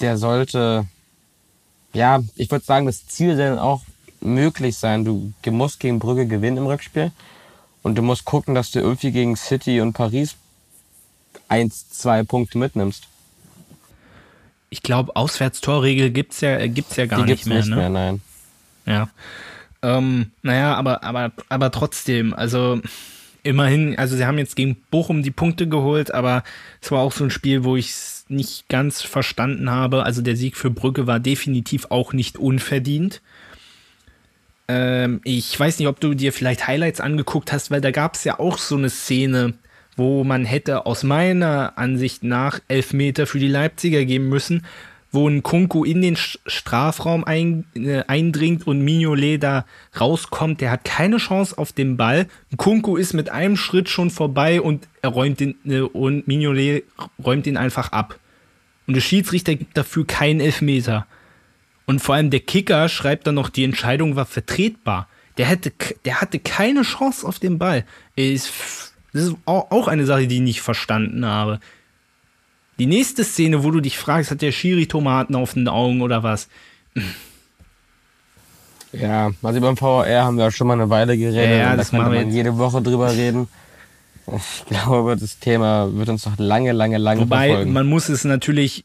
der sollte, ja, ich würde sagen, das Ziel soll auch möglich sein. Du musst gegen Brügge gewinnen im Rückspiel. Und du musst gucken, dass du irgendwie gegen City und Paris eins, zwei Punkte mitnimmst
ich glaube, Auswärtstorregel gibt es ja, gibt's ja gar Die nicht mehr. Nicht ne? mehr,
nein.
Ja. Ähm, naja, aber, aber, aber trotzdem, also immerhin, also sie haben jetzt gegen Bochum die Punkte geholt, aber es war auch so ein Spiel, wo ich es nicht ganz verstanden habe. Also der Sieg für Brücke war definitiv auch nicht unverdient. Ähm, ich weiß nicht, ob du dir vielleicht Highlights angeguckt hast, weil da gab es ja auch so eine Szene, wo man hätte aus meiner Ansicht nach Elfmeter für die Leipziger geben müssen, wo ein Kunku in den Strafraum ein, äh, eindringt und Mignolet da rauskommt. Der hat keine Chance auf den Ball. Kunku ist mit einem Schritt schon vorbei und er räumt den, äh, und Mignolet räumt ihn einfach ab. Und der Schiedsrichter gibt dafür keinen Elfmeter. Und vor allem der Kicker schreibt dann noch, die Entscheidung war vertretbar. Der, hätte, der hatte keine Chance auf den Ball. Ist, das ist auch eine Sache, die ich nicht verstanden habe. Die nächste Szene, wo du dich fragst, hat der Schiri Tomaten auf den Augen oder was?
Ja, also beim VR haben wir auch schon mal eine Weile geredet.
Ja, das
da könnte man jede Woche drüber reden. Ich glaube, das Thema wird uns noch lange, lange, lange
Wobei,
verfolgen.
man muss es natürlich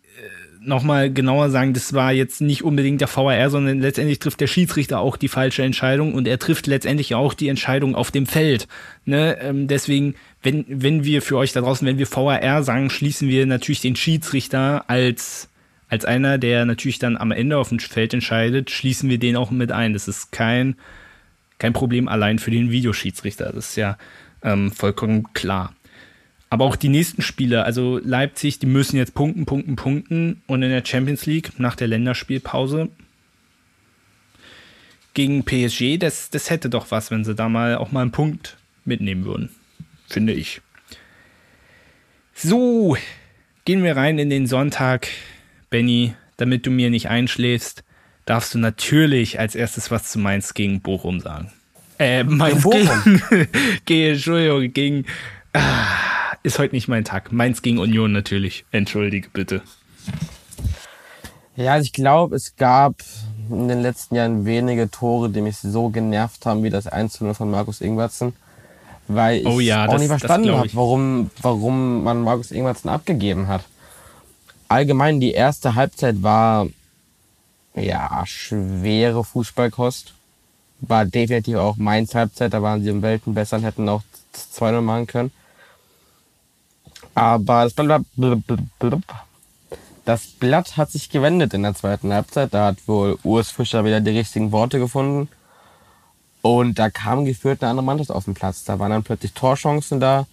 nochmal genauer sagen, das war jetzt nicht unbedingt der VAR, sondern letztendlich trifft der Schiedsrichter auch die falsche Entscheidung und er trifft letztendlich auch die Entscheidung auf dem Feld. Ne? Ähm, deswegen, wenn, wenn wir für euch da draußen, wenn wir VAR sagen, schließen wir natürlich den Schiedsrichter als, als einer, der natürlich dann am Ende auf dem Feld entscheidet, schließen wir den auch mit ein. Das ist kein, kein Problem allein für den Videoschiedsrichter. Das ist ja ähm, vollkommen klar. Aber auch die nächsten Spiele, also Leipzig, die müssen jetzt punkten, punkten, punkten. Und in der Champions League nach der Länderspielpause gegen PSG, das, das hätte doch was, wenn sie da mal auch mal einen Punkt mitnehmen würden. Finde ich. So, gehen wir rein in den Sonntag. Benny, damit du mir nicht einschläfst, darfst du natürlich als erstes was zu Mainz gegen Bochum sagen. Äh, Mainz
Bochum.
gegen, gegen, Entschuldigung, gegen, ah, ist heute nicht mein Tag. Mainz gegen Union natürlich. Entschuldige bitte.
Ja, also ich glaube, es gab in den letzten Jahren wenige Tore, die mich so genervt haben wie das 1 von Markus Ingwertsen. Weil ich
Oh ja,
auch
das-
nicht verstanden habe, warum, warum man Markus Ingwertsen abgegeben hat. Allgemein, die erste Halbzeit war ja schwere Fußballkost. War definitiv auch Mainz Halbzeit, da waren sie um Welten besser und hätten auch 2-0 machen können. Aber das Blatt, das Blatt hat sich gewendet in der zweiten Halbzeit. Da hat wohl Urs Fischer wieder die richtigen Worte gefunden. Und da kam geführt eine andere Mannschaft auf den Platz. Da waren dann plötzlich Torchancen da,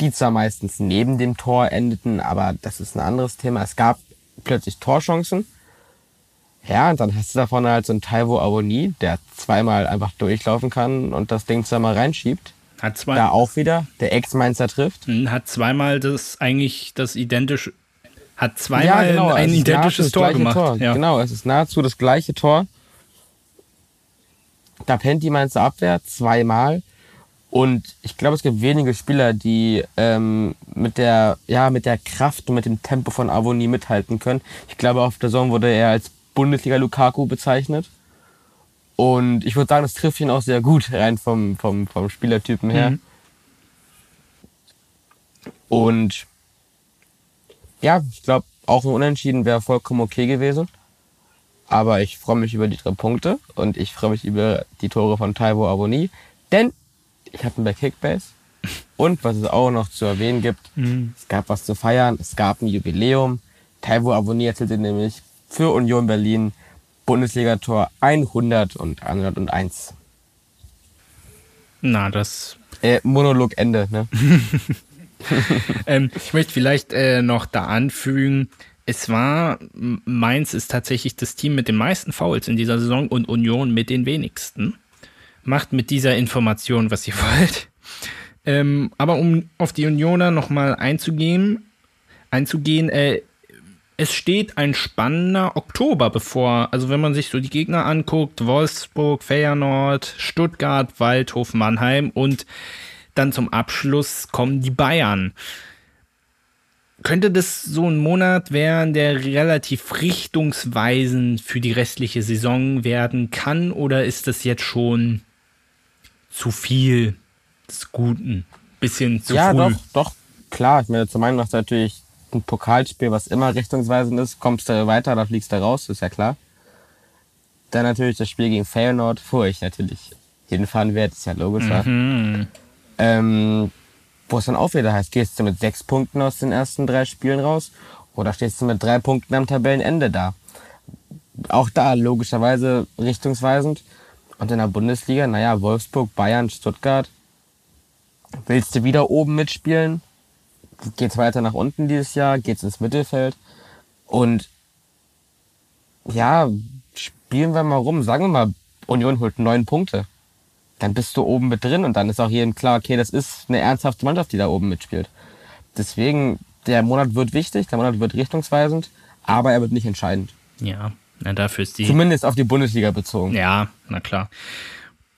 die zwar meistens neben dem Tor endeten, aber das ist ein anderes Thema. Es gab plötzlich Torchancen. Ja, und dann hast du da vorne halt so einen Taiwo Avoni, der zweimal einfach durchlaufen kann und das Ding zweimal reinschiebt.
Hat, zwei,
Da auch wieder der Ex-Mainzer trifft.
hat zweimal das eigentlich das identische, hat zweimal ein
es ist nahezu
identisches Tor gemacht.
Tor.
Ja.
Genau, es ist nahezu das gleiche Tor. Da pennt die Mainzer Abwehr zweimal. Und ich glaube, es gibt wenige Spieler, die ähm, mit, der, ja, mit der Kraft und mit dem Tempo von Avoni mithalten können. Ich glaube, auf der Saison wurde er als Bundesliga-Lukaku bezeichnet. Und ich würde sagen, das trifft ihn auch sehr gut, rein vom, vom, vom Spielertypen her.
Mhm.
Und ja, ich glaube, auch ein Unentschieden wäre vollkommen okay gewesen. Aber ich freue mich über die drei Punkte und ich freue mich über die Tore von Taiwo Avoni. Denn ich habe ihn bei Kickbase. Und was es auch noch zu erwähnen gibt,
Mhm.
es gab was zu feiern, es gab ein Jubiläum. Taiwo Avoni erzielte nämlich für Union Berlin Bundesligator 100 und 101.
Na, das
Äh, Monolog Ende, ne?
Ähm, ich möchte vielleicht äh, noch da anfügen, es war, Mainz ist tatsächlich das Team mit den meisten Fouls in dieser Saison und Union mit den wenigsten. Macht mit dieser Information, was ihr wollt. Ähm, aber um auf die Unioner nochmal einzugehen, einzugehen, äh, es steht ein spannender Oktober bevor. Also wenn man sich so die Gegner anguckt, Wolfsburg, Feyenoord, Stuttgart, Waldhof, Mannheim und dann zum Abschluss kommen die Bayern. Könnte das so ein Monat werden, der relativ richtungsweisend für die restliche Saison werden kann? Oder ist das jetzt schon zu viel des Guten? Bisschen zu
ja,
früh?
doch, doch, klar. Ich meine, zum einen macht natürlich ein Pokalspiel, was immer richtungsweisend ist. Kommst du weiter, da fliegst du raus, ist ja klar. Dann natürlich das Spiel gegen Feyenoord, wo ich natürlich hinfahren werde, ist ja logisch?
Mhm.
Ähm, wo es dann auch wieder heißt, gehst du mit sechs Punkten aus den ersten drei Spielen raus oder stehst du mit drei Punkten am Tabellenende da? Auch da logischerweise richtungsweisend. Und in der Bundesliga, naja, Wolfsburg, Bayern, Stuttgart. Willst du wieder oben mitspielen? Geht's weiter nach unten dieses Jahr? Geht's ins Mittelfeld? Und ja, spielen wir mal rum. Sagen wir mal, Union holt neun Punkte dann bist du oben mit drin und dann ist auch jedem klar, okay, das ist eine ernsthafte Mannschaft, die da oben mitspielt. Deswegen, der Monat wird wichtig, der Monat wird richtungsweisend, aber er wird nicht entscheidend.
Ja, na, dafür ist die.
Zumindest auf die Bundesliga bezogen.
Ja, na klar.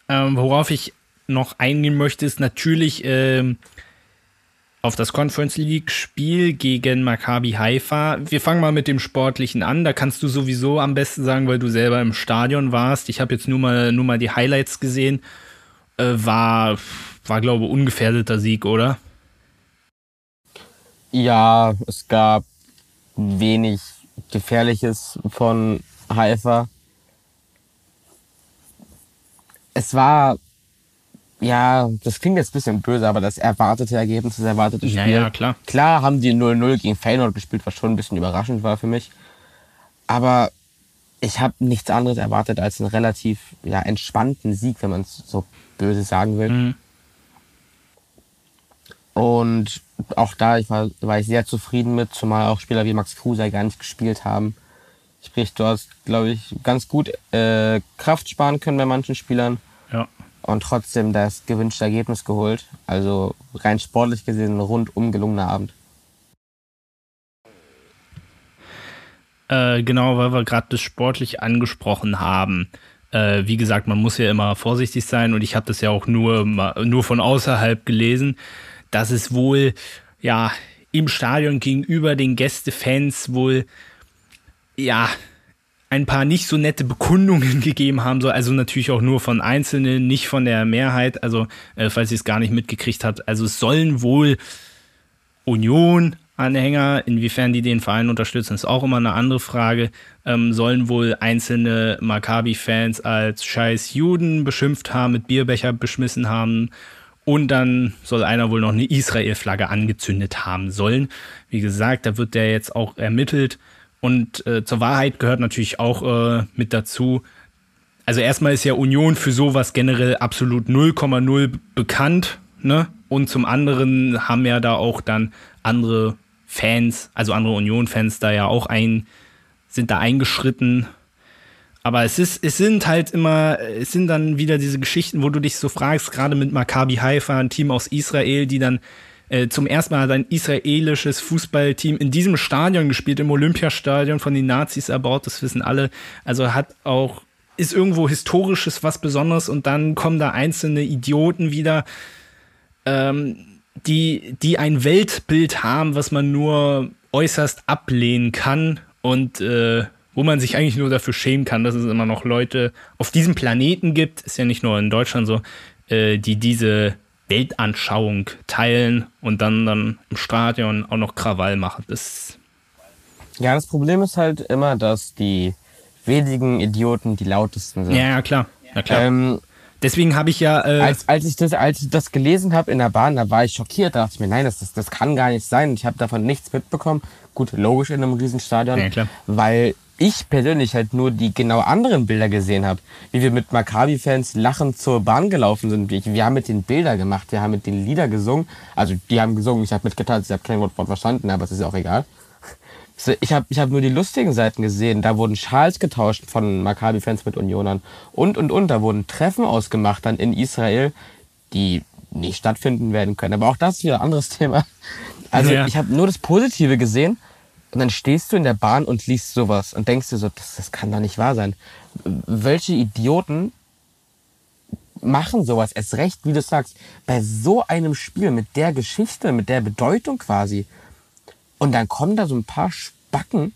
Ähm, worauf ich noch eingehen möchte, ist natürlich ähm, auf das Conference League Spiel gegen Maccabi Haifa. Wir fangen mal mit dem Sportlichen an. Da kannst du sowieso am besten sagen, weil du selber im Stadion warst. Ich habe jetzt nur mal, nur mal die Highlights gesehen. Äh, war, war, glaube ich, ungefährdeter Sieg, oder?
Ja, es gab wenig Gefährliches von Haifa. Es war, ja, das klingt jetzt ein bisschen böse, aber das erwartete Ergebnis, das erwartete Spiel.
Ja, ja, klar.
Klar haben die 0-0 gegen Feyenoord gespielt, was schon ein bisschen überraschend war für mich. Aber ich habe nichts anderes erwartet als einen relativ ja, entspannten Sieg, wenn man es so böse sagen will. Mhm. Und auch da ich war, war ich sehr zufrieden mit, zumal auch Spieler wie Max Kruse gar nicht gespielt haben. Sprich, du hast, glaube ich, ganz gut äh, Kraft sparen können bei manchen Spielern. Und trotzdem das gewünschte Ergebnis geholt. Also rein sportlich gesehen ein rundum gelungener Abend.
Äh, genau, weil wir gerade das sportlich angesprochen haben. Äh, wie gesagt, man muss ja immer vorsichtig sein und ich habe das ja auch nur, nur von außerhalb gelesen dass es wohl ja im Stadion gegenüber den Gästefans wohl ja ein paar nicht so nette Bekundungen gegeben haben soll. Also natürlich auch nur von Einzelnen, nicht von der Mehrheit. Also, äh, falls ihr es gar nicht mitgekriegt habt. Also, es sollen wohl Union-Anhänger, inwiefern die den Verein unterstützen, ist auch immer eine andere Frage, ähm, sollen wohl einzelne Maccabi-Fans als scheiß Juden beschimpft haben, mit Bierbecher beschmissen haben und dann soll einer wohl noch eine Israel-Flagge angezündet haben sollen. Wie gesagt, da wird der jetzt auch ermittelt. Und äh, zur Wahrheit gehört natürlich auch äh, mit dazu, also erstmal ist ja Union für sowas generell absolut 0,0 bekannt, ne? Und zum anderen haben ja da auch dann andere Fans, also andere Union-Fans da ja auch ein, sind da eingeschritten aber es ist, es sind halt immer, es sind dann wieder diese Geschichten, wo du dich so fragst, gerade mit Maccabi Haifa, ein Team aus Israel, die dann äh, zum ersten Mal ein israelisches Fußballteam in diesem Stadion gespielt, im Olympiastadion von den Nazis erbaut, das wissen alle. Also hat auch, ist irgendwo historisches was Besonderes und dann kommen da einzelne Idioten wieder, ähm, die, die ein Weltbild haben, was man nur äußerst ablehnen kann und äh, wo man sich eigentlich nur dafür schämen kann, dass es immer noch Leute auf diesem Planeten gibt, ist ja nicht nur in Deutschland so, äh, die diese Weltanschauung teilen und dann, dann im Stadion auch noch Krawall machen. Das
ja, das Problem ist halt immer, dass die wenigen Idioten die lautesten sind.
Ja, ja klar. Ja, klar. Ähm, Deswegen habe ich ja.
Äh als, als, ich das, als ich das gelesen habe in der Bahn, da war ich schockiert. Da dachte ich mir, nein, das, das, das kann gar nicht sein. Ich habe davon nichts mitbekommen. Gut, logisch in einem Riesenstadion. Ja, klar. Weil ich persönlich halt nur die genau anderen Bilder gesehen habe, wie wir mit Maccabi-Fans lachend zur Bahn gelaufen sind. Wir haben mit den Bilder gemacht, wir haben mit den Lieder gesungen. Also die haben gesungen, ich habe mitgeteilt, ich habe kein Wort, Wort verstanden, aber es ist auch egal. Ich habe ich hab nur die lustigen Seiten gesehen. Da wurden Schals getauscht von Maccabi-Fans mit Unionern. Und, und, und. Da wurden Treffen ausgemacht dann in Israel, die nicht stattfinden werden können. Aber auch das ist wieder ein anderes Thema. Also ja. ich habe nur das Positive gesehen und dann stehst du in der Bahn und liest sowas und denkst dir so, das, das kann doch nicht wahr sein. Welche Idioten machen sowas erst recht, wie du sagst, bei so einem Spiel mit der Geschichte, mit der Bedeutung quasi. Und dann kommen da so ein paar Spacken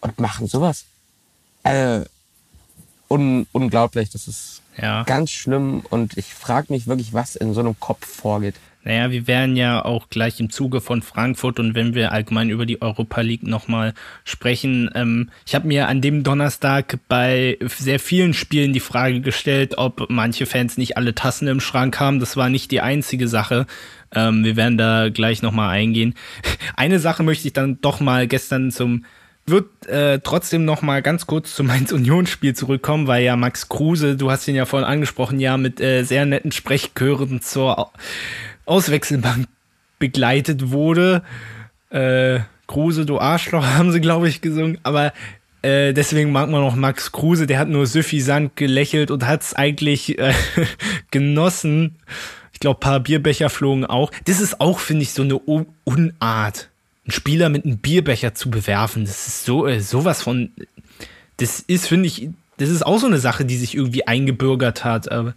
und machen sowas. Äh, un unglaublich, das ist ja. ganz schlimm und ich frage mich wirklich, was in so einem Kopf vorgeht.
Naja, wir werden ja auch gleich im Zuge von Frankfurt und wenn wir allgemein über die Europa League nochmal sprechen. Ähm, ich habe mir an dem Donnerstag bei sehr vielen Spielen die Frage gestellt, ob manche Fans nicht alle Tassen im Schrank haben. Das war nicht die einzige Sache. Ähm, wir werden da gleich nochmal eingehen. Eine Sache möchte ich dann doch mal gestern zum wird äh, trotzdem noch mal ganz kurz zum Mainz Union Spiel zurückkommen, weil ja Max Kruse, du hast ihn ja vorhin angesprochen, ja mit äh, sehr netten Sprechchören zur Auswechselbank begleitet wurde. Äh, Kruse, du Arschloch, haben sie, glaube ich, gesungen. Aber äh, deswegen mag man auch Max Kruse, der hat nur suffisant gelächelt und hat es eigentlich äh, genossen. Ich glaube, paar Bierbecher flogen auch. Das ist auch, finde ich, so eine Unart. Einen Spieler mit einem Bierbecher zu bewerfen, das ist so äh, sowas von. Das ist, finde ich, das ist auch so eine Sache, die sich irgendwie eingebürgert hat. Aber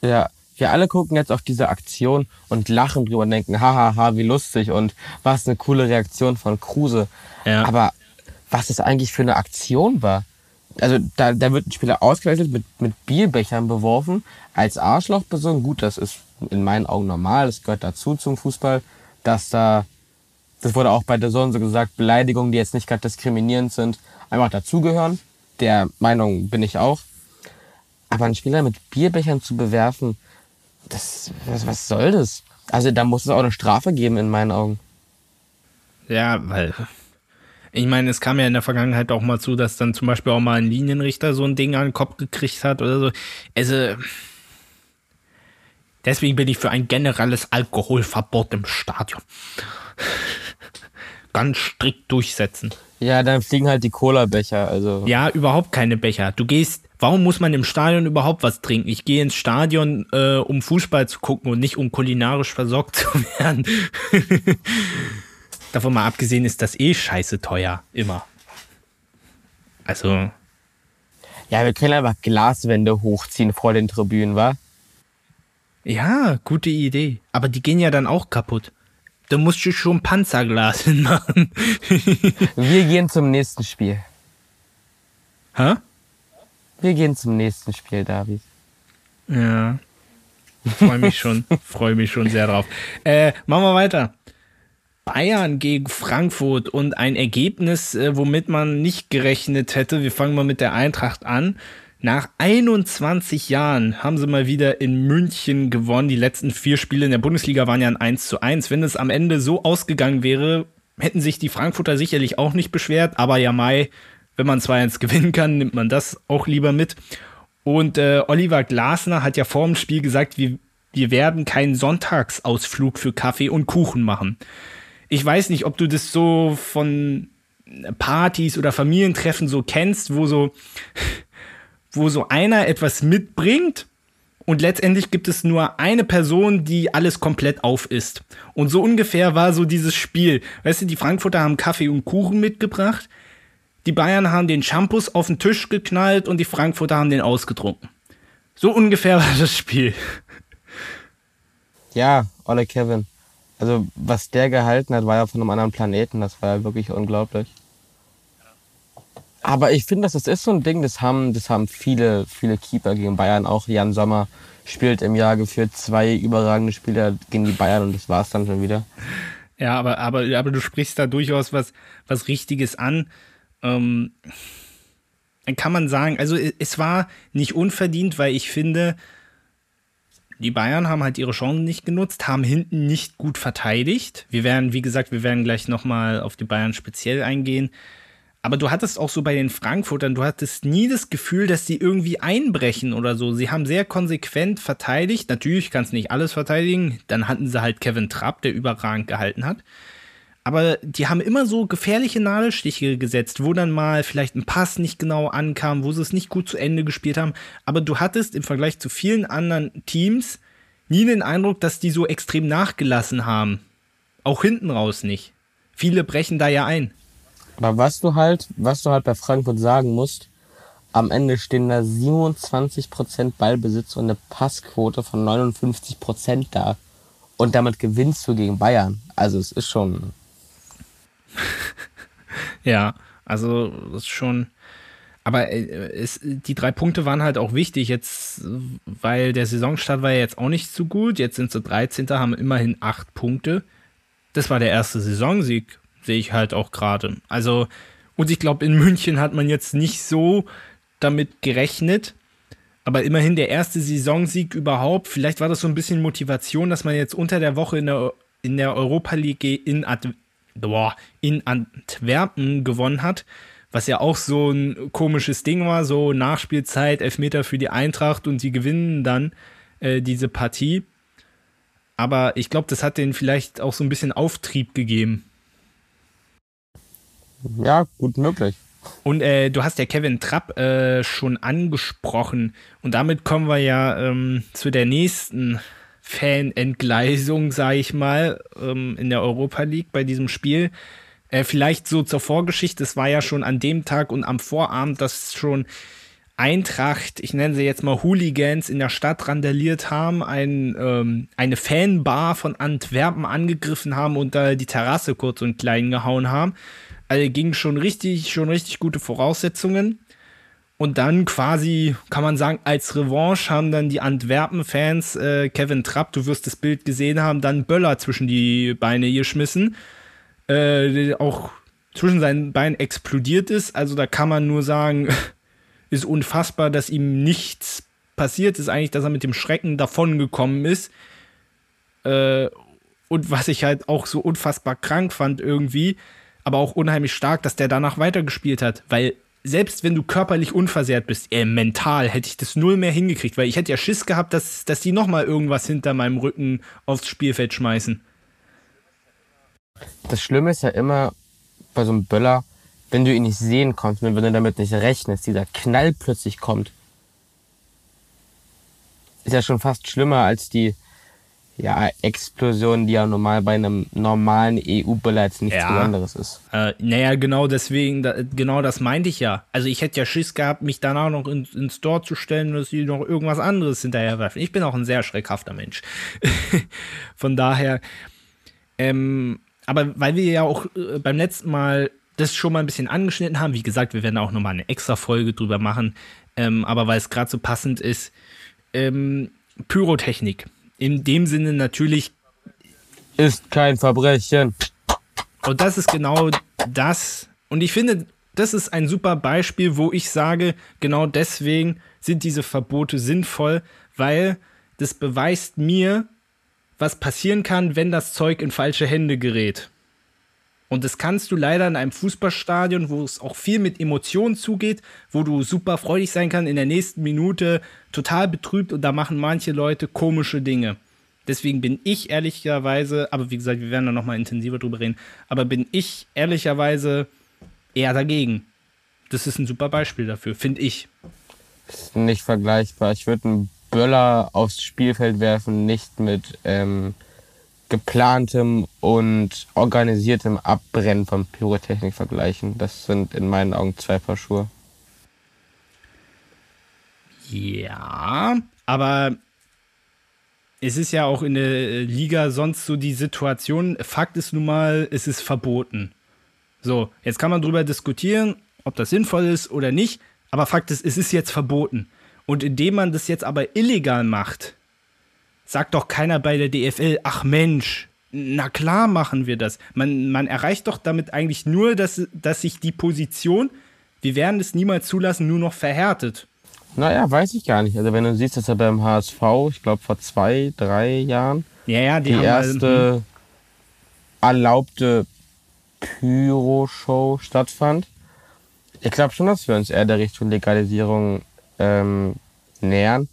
Ja, wir alle gucken jetzt auf diese Aktion und lachen drüber und denken, hahaha, wie lustig und was eine coole Reaktion von Kruse. Ja. Aber was das eigentlich für eine Aktion war. Also da, da wird ein Spieler ausgewechselt, mit, mit Bierbechern beworfen, als Arschloch besungen. Gut, das ist in meinen Augen normal, das gehört dazu zum Fußball, dass da, das wurde auch bei der Sohn so gesagt, Beleidigungen, die jetzt nicht gerade diskriminierend sind, einfach dazugehören. Der Meinung bin ich auch. Aber einen Spieler mit Bierbechern zu bewerfen, das, was, was soll das? Also da muss es auch eine Strafe geben in meinen Augen.
Ja, weil ich meine, es kam ja in der Vergangenheit auch mal zu, dass dann zum Beispiel auch mal ein Linienrichter so ein Ding an den Kopf gekriegt hat oder so. Also deswegen bin ich für ein generelles Alkoholverbot im Stadion. Ganz strikt durchsetzen.
Ja, dann fliegen halt die Cola-Becher. Also.
Ja, überhaupt keine Becher. Du gehst Warum muss man im Stadion überhaupt was trinken? Ich gehe ins Stadion, äh, um Fußball zu gucken und nicht um kulinarisch versorgt zu werden. Davon mal abgesehen ist das eh scheiße teuer, immer. Also.
Ja, wir können einfach Glaswände hochziehen vor den Tribünen, wa?
Ja, gute Idee. Aber die gehen ja dann auch kaputt. Da musst du schon Panzerglas hinmachen.
wir gehen zum nächsten Spiel.
Hä?
Wir gehen zum nächsten Spiel, David.
Ja. Freue mich schon, freue mich schon sehr drauf. Äh, machen wir weiter. Bayern gegen Frankfurt und ein Ergebnis, äh, womit man nicht gerechnet hätte. Wir fangen mal mit der Eintracht an. Nach 21 Jahren haben sie mal wieder in München gewonnen. Die letzten vier Spiele in der Bundesliga waren ja ein 1 zu 1. Wenn es am Ende so ausgegangen wäre, hätten sich die Frankfurter sicherlich auch nicht beschwert. Aber ja, Mai, wenn man 2-1 gewinnen kann, nimmt man das auch lieber mit. Und äh, Oliver Glasner hat ja vor dem Spiel gesagt, wir, wir werden keinen Sonntagsausflug für Kaffee und Kuchen machen. Ich weiß nicht, ob du das so von Partys oder Familientreffen so kennst, wo so, wo so einer etwas mitbringt und letztendlich gibt es nur eine Person, die alles komplett auf isst. Und so ungefähr war so dieses Spiel. Weißt du, die Frankfurter haben Kaffee und Kuchen mitgebracht. Die Bayern haben den Shampoos auf den Tisch geknallt und die Frankfurter haben den ausgetrunken. So ungefähr war das Spiel.
Ja, Ole Kevin. Also, was der gehalten hat, war ja von einem anderen Planeten. Das war ja wirklich unglaublich. Aber ich finde, das ist so ein Ding, das haben, das haben viele, viele Keeper gegen Bayern. Auch Jan Sommer spielt im Jahr geführt zwei überragende Spiele gegen die Bayern und das war es dann schon wieder.
Ja, aber, aber, aber du sprichst da durchaus was, was Richtiges an ähm, kann man sagen, also es war nicht unverdient, weil ich finde, die Bayern haben halt ihre Chancen nicht genutzt, haben hinten nicht gut verteidigt. Wir werden, wie gesagt, wir werden gleich nochmal auf die Bayern speziell eingehen. Aber du hattest auch so bei den Frankfurtern, du hattest nie das Gefühl, dass sie irgendwie einbrechen oder so. Sie haben sehr konsequent verteidigt. Natürlich kannst du nicht alles verteidigen. Dann hatten sie halt Kevin Trapp, der überragend gehalten hat aber die haben immer so gefährliche Nadelstiche gesetzt, wo dann mal vielleicht ein Pass nicht genau ankam, wo sie es nicht gut zu Ende gespielt haben. Aber du hattest im Vergleich zu vielen anderen Teams nie den Eindruck, dass die so extrem nachgelassen haben. Auch hinten raus nicht. Viele brechen da ja ein.
Aber was du halt, was du halt bei Frankfurt sagen musst, am Ende stehen da 27% Ballbesitz und eine Passquote von 59% da. Und damit gewinnst du gegen Bayern. Also es ist schon
ja, also das ist schon. Aber äh, es, die drei Punkte waren halt auch wichtig, jetzt, weil der Saisonstart war ja jetzt auch nicht so gut. Jetzt sind sie 13. haben immerhin acht Punkte. Das war der erste Saisonsieg, sehe ich halt auch gerade. Also, und ich glaube, in München hat man jetzt nicht so damit gerechnet. Aber immerhin der erste Saisonsieg überhaupt. Vielleicht war das so ein bisschen Motivation, dass man jetzt unter der Woche in der, in der Europa League in Ad in Antwerpen gewonnen hat, was ja auch so ein komisches Ding war, so Nachspielzeit, Elfmeter für die Eintracht und sie gewinnen dann äh, diese Partie. Aber ich glaube, das hat denen vielleicht auch so ein bisschen Auftrieb gegeben.
Ja, gut möglich.
Und äh, du hast ja Kevin Trapp äh, schon angesprochen. Und damit kommen wir ja ähm, zu der nächsten Fanentgleisung, sage ich mal, ähm, in der Europa League bei diesem Spiel. Äh, vielleicht so zur Vorgeschichte, es war ja schon an dem Tag und am Vorabend, dass schon Eintracht, ich nenne sie jetzt mal Hooligans, in der Stadt randaliert haben, ein, ähm, eine Fanbar von Antwerpen angegriffen haben und da die Terrasse kurz und klein gehauen haben. Also ging schon richtig, schon richtig gute Voraussetzungen. Und dann quasi, kann man sagen, als Revanche haben dann die Antwerpen-Fans äh, Kevin Trapp, du wirst das Bild gesehen haben, dann Böller zwischen die Beine geschmissen. Äh, auch zwischen seinen Beinen explodiert ist. Also da kann man nur sagen, ist unfassbar, dass ihm nichts passiert ist. Eigentlich, dass er mit dem Schrecken davongekommen ist. Äh, und was ich halt auch so unfassbar krank fand irgendwie, aber auch unheimlich stark, dass der danach weitergespielt hat. Weil selbst wenn du körperlich unversehrt bist, äh, mental hätte ich das null mehr hingekriegt, weil ich hätte ja Schiss gehabt, dass, dass die nochmal irgendwas hinter meinem Rücken aufs Spielfeld schmeißen.
Das Schlimme ist ja immer bei so einem Böller, wenn du ihn nicht sehen kannst, wenn du damit nicht rechnest, dieser Knall plötzlich kommt. Ist ja schon fast schlimmer als die ja, Explosion, die ja normal bei einem normalen EU-Böller jetzt nichts ja. Besonderes ist.
Äh, naja, genau deswegen, da, genau das meinte ich ja. Also ich hätte ja Schiss gehabt, mich danach noch in, ins Store zu stellen, dass sie noch irgendwas anderes hinterher werfen. Ich bin auch ein sehr schreckhafter Mensch. Von daher, ähm, aber weil wir ja auch äh, beim letzten Mal das schon mal ein bisschen angeschnitten haben, wie gesagt, wir werden auch nochmal eine extra Folge drüber machen, ähm, aber weil es gerade so passend ist, ähm, Pyrotechnik in dem Sinne natürlich.
Ist kein Verbrechen.
Und das ist genau das. Und ich finde, das ist ein super Beispiel, wo ich sage, genau deswegen sind diese Verbote sinnvoll, weil das beweist mir, was passieren kann, wenn das Zeug in falsche Hände gerät. Und das kannst du leider in einem Fußballstadion, wo es auch viel mit Emotionen zugeht, wo du super freudig sein kannst, in der nächsten Minute total betrübt und da machen manche Leute komische Dinge. Deswegen bin ich ehrlicherweise, aber wie gesagt, wir werden da nochmal intensiver drüber reden, aber bin ich ehrlicherweise eher dagegen. Das ist ein super Beispiel dafür, finde ich.
Ist nicht vergleichbar. Ich würde einen Böller aufs Spielfeld werfen, nicht mit ähm, geplantem und organisiertem Abbrennen von Pyrotechnik vergleichen. Das sind in meinen Augen zwei Paar Schuhe.
Ja, aber es ist ja auch in der Liga sonst so die Situation, Fakt ist nun mal, es ist verboten. So, jetzt kann man darüber diskutieren, ob das sinnvoll ist oder nicht, aber Fakt ist, es ist jetzt verboten. Und indem man das jetzt aber illegal macht, sagt doch keiner bei der DFL, ach Mensch, na klar machen wir das. Man, man erreicht doch damit eigentlich nur, dass, dass sich die Position, wir werden es niemals zulassen, nur noch verhärtet.
Naja, weiß ich gar nicht. Also wenn du siehst, dass er beim HSV, ich glaube vor zwei, drei Jahren,
ja, ja,
die, die erste halt, erlaubte Pyro-Show stattfand. Ich glaube schon, dass wir uns eher der Richtung Legalisierung ähm, nähern.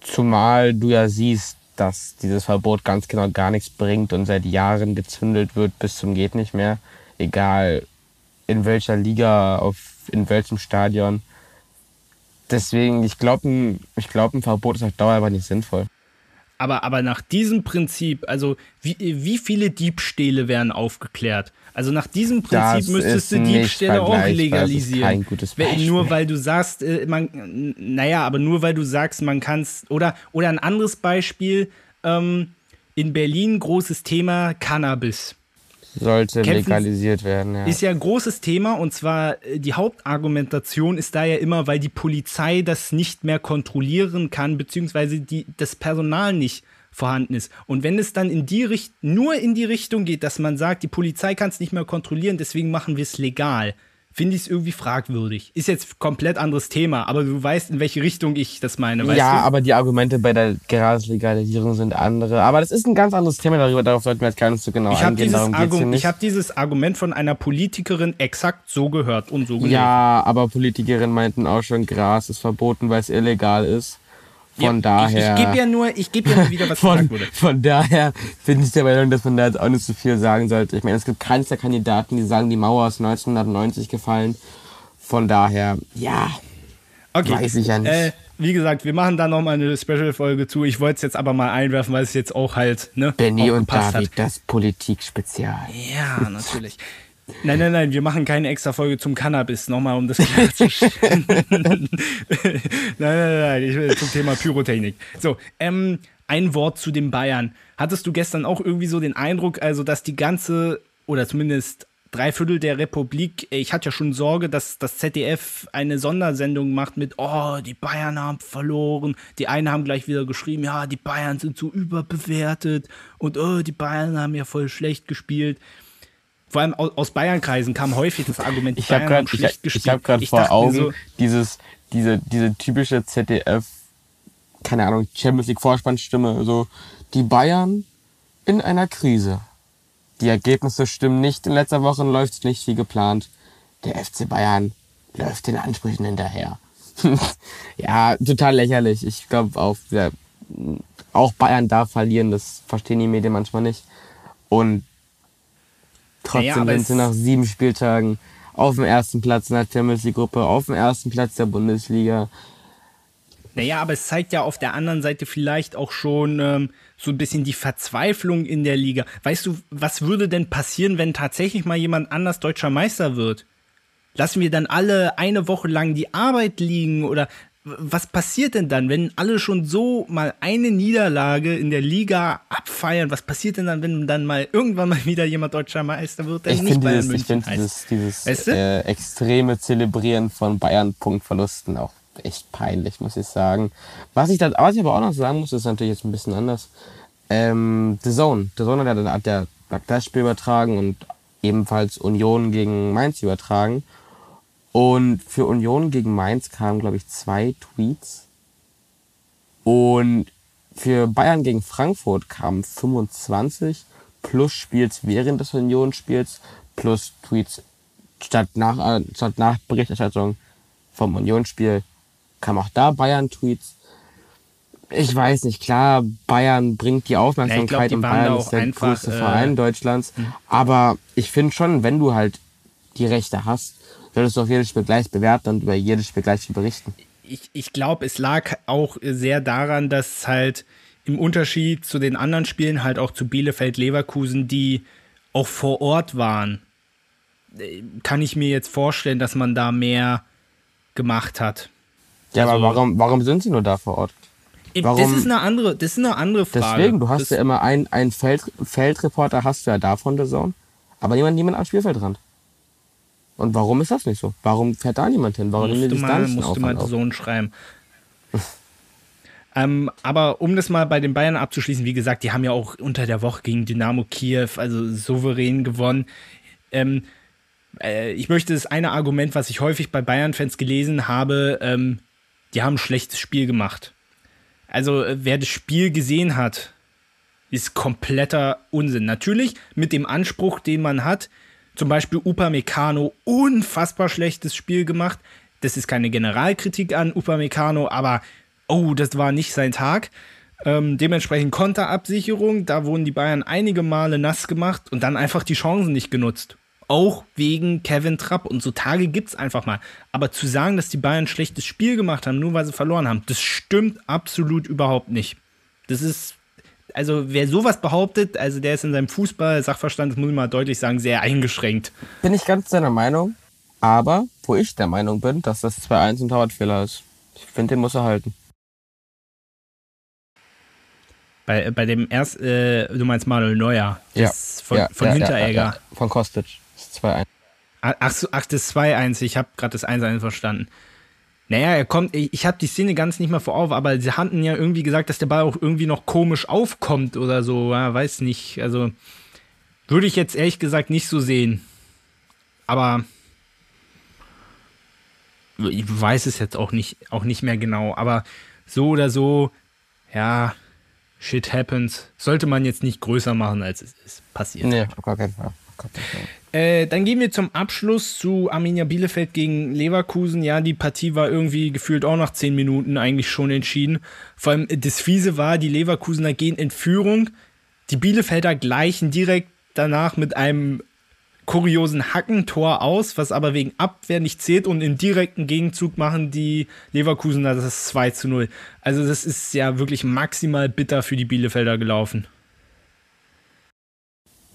Zumal du ja siehst, dass dieses Verbot ganz genau gar nichts bringt und seit Jahren gezündelt wird bis zum geht nicht mehr. Egal in welcher Liga, auf, in welchem Stadion. Deswegen, ich glaube, ich glaub, ein Verbot ist auf Dauer aber nicht sinnvoll.
Aber, aber nach diesem Prinzip, also wie, wie viele Diebstähle werden aufgeklärt? Also nach diesem Prinzip das müsstest du Diebstähle auch legalisieren.
kein gutes Beispiel.
Nur weil du sagst, äh, man, naja, aber nur weil du sagst, man kann es. Oder, oder ein anderes Beispiel, ähm, in Berlin großes Thema Cannabis.
Sollte Kämpfen legalisiert werden, ja.
Ist ja ein großes Thema und zwar äh, die Hauptargumentation ist da ja immer, weil die Polizei das nicht mehr kontrollieren kann, beziehungsweise die, das Personal nicht vorhanden ist. Und wenn es dann in die Richt nur in die Richtung geht, dass man sagt, die Polizei kann es nicht mehr kontrollieren, deswegen machen wir es legal, finde ich es irgendwie fragwürdig. Ist jetzt komplett anderes Thema, aber du weißt, in welche Richtung ich das meine.
ja,
du?
aber die Argumente bei der Graslegalisierung sind andere. Aber das ist ein ganz anderes Thema, darüber, darauf sollten wir jetzt gar nicht so genau
ich
eingehen.
Darum geht's hier nicht. Ich habe dieses Argument von einer Politikerin exakt so gehört und so gelesen.
Ja, aber Politikerinnen meinten auch schon, Gras ist verboten, weil es illegal ist. Von ja, daher.
Ich, ich gebe ja nur, ich gebe ja nur wieder, was
von,
gesagt wurde.
Von daher finde ich der Meinung, dass man da jetzt auch nicht so viel sagen sollte. Ich meine, es gibt keines der Kandidaten, die sagen, die Mauer ist 1990 gefallen. Von daher, ja.
Okay.
Weiß ich ja nicht.
Äh, wie gesagt, wir machen da nochmal eine Special-Folge zu. Ich wollte es jetzt aber mal einwerfen, weil es jetzt auch halt, ne?
Benny und David, hat. das Politik-Spezial.
Ja, natürlich. Nein, nein, nein, wir machen keine extra Folge zum Cannabis, nochmal um das klarzustellen. nein, nein, nein, ich will zum Thema Pyrotechnik. So, ähm, ein Wort zu den Bayern. Hattest du gestern auch irgendwie so den Eindruck, also dass die ganze, oder zumindest drei Viertel der Republik, ich hatte ja schon Sorge, dass das ZDF eine Sondersendung macht mit, oh, die Bayern haben verloren. Die einen haben gleich wieder geschrieben, ja, die Bayern sind so überbewertet und oh, die Bayern haben ja voll schlecht gespielt. Vor allem aus Bayernkreisen kam häufig das Argument,
ich habe gerade ich, ich hab grad vor Augen so, dieses, diese, diese typische ZDF, keine Ahnung, Champions League Vorspannstimme, so, die Bayern in einer Krise. Die Ergebnisse stimmen nicht. In letzter Woche läuft es nicht wie geplant. Der FC Bayern läuft den Ansprüchen hinterher. ja, total lächerlich. Ich glaube auch, ja, auch Bayern darf verlieren. Das verstehen die Medien manchmal nicht. Und trotzdem sind sie nach sieben Spieltagen auf dem ersten Platz in der Champions League Gruppe, auf dem ersten Platz der Bundesliga.
Naja, aber es zeigt ja auf der anderen Seite vielleicht auch schon ähm, so ein bisschen die Verzweiflung in der Liga. Weißt du, was würde denn passieren, wenn tatsächlich mal jemand anders deutscher Meister wird? Lassen wir dann alle eine Woche lang die Arbeit liegen oder was passiert denn dann, wenn alle schon so mal eine Niederlage in der Liga abfeiern? Was passiert denn dann, wenn dann mal irgendwann mal wieder jemand deutscher Meister wird,
der ich nicht Bayern dieses, Ich finde dieses, dieses weißt du? äh, extreme Zelebrieren von Bayern-Punktverlusten auch echt peinlich, muss ich sagen. Was ich, da, was ich aber auch noch sagen muss, ist natürlich jetzt ein bisschen anders. Ähm, The Zone. The Zone hat ja, hat ja das Spiel übertragen und ebenfalls Union gegen Mainz übertragen. Und für Union gegen Mainz kamen, glaube ich, zwei Tweets. Und für Bayern gegen Frankfurt kamen 25 plus Spiels während des Union-Spiels plus Tweets statt nach, äh, statt nach Berichterstattung vom Unionsspiel kam auch da Bayern-Tweets. Ich weiß nicht, klar, Bayern bringt die Aufmerksamkeit ja, und Bayern ist der größte äh, Verein Deutschlands. Mh. Aber ich finde schon, wenn du halt die Rechte hast, solltest du auch jedes Spiel gleich bewerten und über jedes Spiel gleich berichten.
Ich, ich glaube, es lag auch sehr daran, dass halt im Unterschied zu den anderen Spielen, halt auch zu Bielefeld, Leverkusen, die auch vor Ort waren, äh, kann ich mir jetzt vorstellen, dass man da mehr gemacht hat.
Ja, also, aber warum, warum sind sie nur da vor Ort?
Warum? Das ist eine andere, das ist eine andere Frage.
Deswegen, du hast das ja immer einen, einen Feld, Feldreporter hast du ja da von der Zone, aber niemand, niemand am Spielfeldrand. Und warum ist das nicht so? Warum fährt da niemand hin? Warum
musst du mal, musst du mal auf? Zone schreiben. ähm, aber um das mal bei den Bayern abzuschließen, wie gesagt, die haben ja auch unter der Woche gegen Dynamo Kiew also souverän gewonnen. Ähm, äh, ich möchte das eine Argument, was ich häufig bei Bayern-Fans gelesen habe, ähm, die haben ein schlechtes Spiel gemacht. Also, äh, wer das Spiel gesehen hat, ist kompletter Unsinn. Natürlich mit dem Anspruch, den man hat, zum Beispiel Upamecano, unfassbar schlechtes Spiel gemacht. Das ist keine Generalkritik an Upamecano, aber oh, das war nicht sein Tag. Ähm, dementsprechend Konterabsicherung, da wurden die Bayern einige Male nass gemacht und dann einfach die Chancen nicht genutzt. Auch wegen Kevin Trapp. Und so Tage gibt es einfach mal. Aber zu sagen, dass die Bayern ein schlechtes Spiel gemacht haben, nur weil sie verloren haben, das stimmt absolut überhaupt nicht. Das ist, also wer sowas behauptet, also der ist in seinem Fußball-Sachverstand, das muss ich mal deutlich sagen, sehr eingeschränkt.
Bin ich ganz deiner Meinung. Aber wo ich der Meinung bin, dass das 2-1 ein Torwartfehler ist. Ich finde, den muss er halten.
Bei, bei dem erst, äh, du meinst Manuel Neuer, ja. von, ja, von ja, Hinteregger.
Von Kostic. 2-1.
Ach, ach, das 2-1. Ich habe gerade das 1-1 verstanden. Naja, er kommt, ich habe die Szene ganz nicht mehr vor Augen, aber sie hatten ja irgendwie gesagt, dass der Ball auch irgendwie noch komisch aufkommt oder so. Ja, weiß nicht. Also würde ich jetzt ehrlich gesagt nicht so sehen. Aber ich weiß es jetzt auch nicht, auch nicht mehr genau. Aber so oder so, ja, shit happens. Sollte man jetzt nicht größer machen, als es ist. Passiert. Nee, keinen Fall. Äh, dann gehen wir zum Abschluss zu Arminia Bielefeld gegen Leverkusen. Ja, die Partie war irgendwie gefühlt auch nach zehn Minuten eigentlich schon entschieden. Vor allem das Fiese war, die Leverkusener gehen in Führung. Die Bielefelder gleichen direkt danach mit einem kuriosen Hackentor aus, was aber wegen Abwehr nicht zählt und im direkten Gegenzug machen die Leverkusener das 2 zu 0. Also das ist ja wirklich maximal bitter für die Bielefelder gelaufen.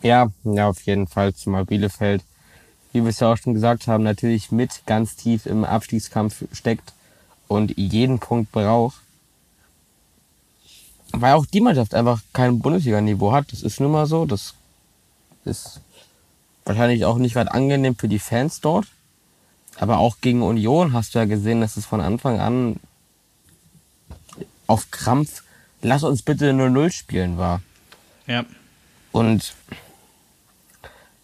Ja, ja, auf jeden Fall. Zumal Bielefeld wie wir es ja auch schon gesagt haben, natürlich mit ganz tief im Abstiegskampf steckt und jeden Punkt braucht. Weil auch die Mannschaft einfach kein Bundesliga-Niveau hat. Das ist nun mal so. Das ist wahrscheinlich auch nicht weit angenehm für die Fans dort. Aber auch gegen Union hast du ja gesehen, dass es von Anfang an auf Krampf, lass uns bitte 0-0 spielen war.
Ja.
Und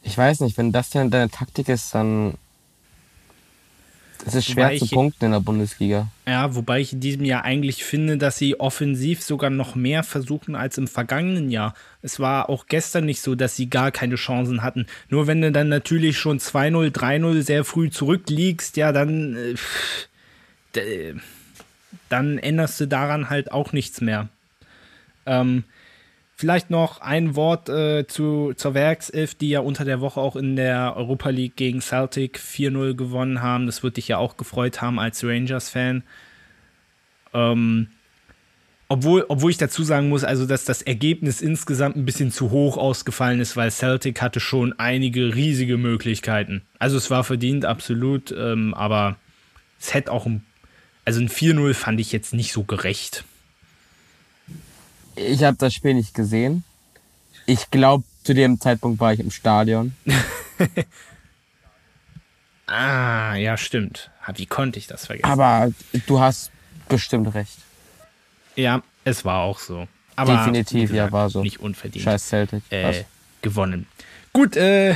ich weiß nicht, wenn das dann deine Taktik ist, dann ist es schwer
Wobei
zu punkten in der Bundesliga.
Ja, wobei ich in diesem Jahr eigentlich finde, dass sie offensiv sogar noch mehr versuchen als im vergangenen Jahr. Es war auch gestern nicht so, dass sie gar keine Chancen hatten. Nur wenn du dann natürlich schon 2-0, 3-0 sehr früh zurückliegst, ja, dann, äh, dann änderst du daran halt auch nichts mehr. Ähm, Vielleicht noch ein Wort äh, zu, zur Werkself, die ja unter der Woche auch in der Europa League gegen Celtic 4-0 gewonnen haben. Das würde dich ja auch gefreut haben als Rangers-Fan. Ähm, obwohl, obwohl ich dazu sagen muss, also dass das Ergebnis insgesamt ein bisschen zu hoch ausgefallen ist, weil Celtic hatte schon einige riesige Möglichkeiten. Also es war verdient, absolut, ähm, aber es hätte auch ein, also ein 4-0 fand ich jetzt nicht so gerecht.
Ich habe das Spiel nicht gesehen. Ich glaube, zu dem Zeitpunkt war ich im Stadion.
Ah, ja, stimmt. Ah, Wie konnte ich das vergessen?
Aber du hast bestimmt recht.
ja, es war auch so. Aber
Definitiv,
wie
ja, war so.
Nicht unverdient.
Scheiß Celtic.
Äh, gewonnen. Gut, äh.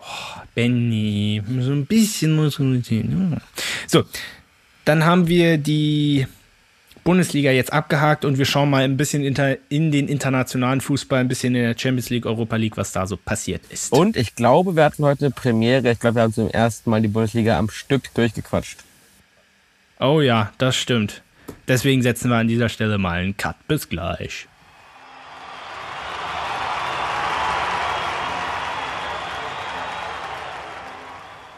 Oh, Benny, so ein bisschen muss man sehen. So, dann haben wir die Bundesliga jetzt abgehakt und wir schauen mal ein bisschen in den internationalen Fußball, ein bisschen in der Champions League, Europa League, was da so passiert ist.
Und ich glaube, wir hatten heute eine Premiere. Ich glaube, wir haben zum ersten Mal die Bundesliga am Stück durchgequatscht.
Oh ja, das stimmt. Deswegen setzen wir an dieser Stelle mal einen Cut. Bis gleich.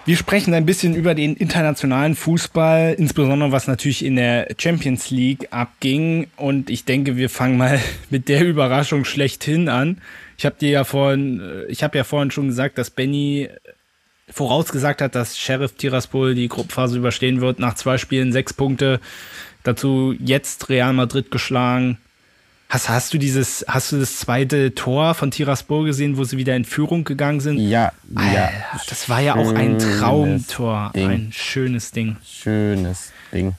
Wir sprechen ein bisschen über den internationalen Fußball, insbesondere was natürlich in der Champions League abging. Und ich denke, wir fangen mal mit der Überraschung schlechthin an. Ich habe dir ja vorhin, äh, ich habe ja vorhin schon gesagt, dass Benny vorausgesagt hat, dass Sheriff Tiraspol die Gruppenphase überstehen wird. Nach zwei Spielen sechs Punkte. Dazu jetzt Real Madrid geschlagen. Hast, hast du dieses, hast du das zweite Tor von Tiraspol gesehen, wo sie wieder in Führung gegangen sind?
Ja, ja.
Alter, das war ja auch ein
Schönes
Traumtor.
Ding.
Ein schönes Ding.
Schönes Ding.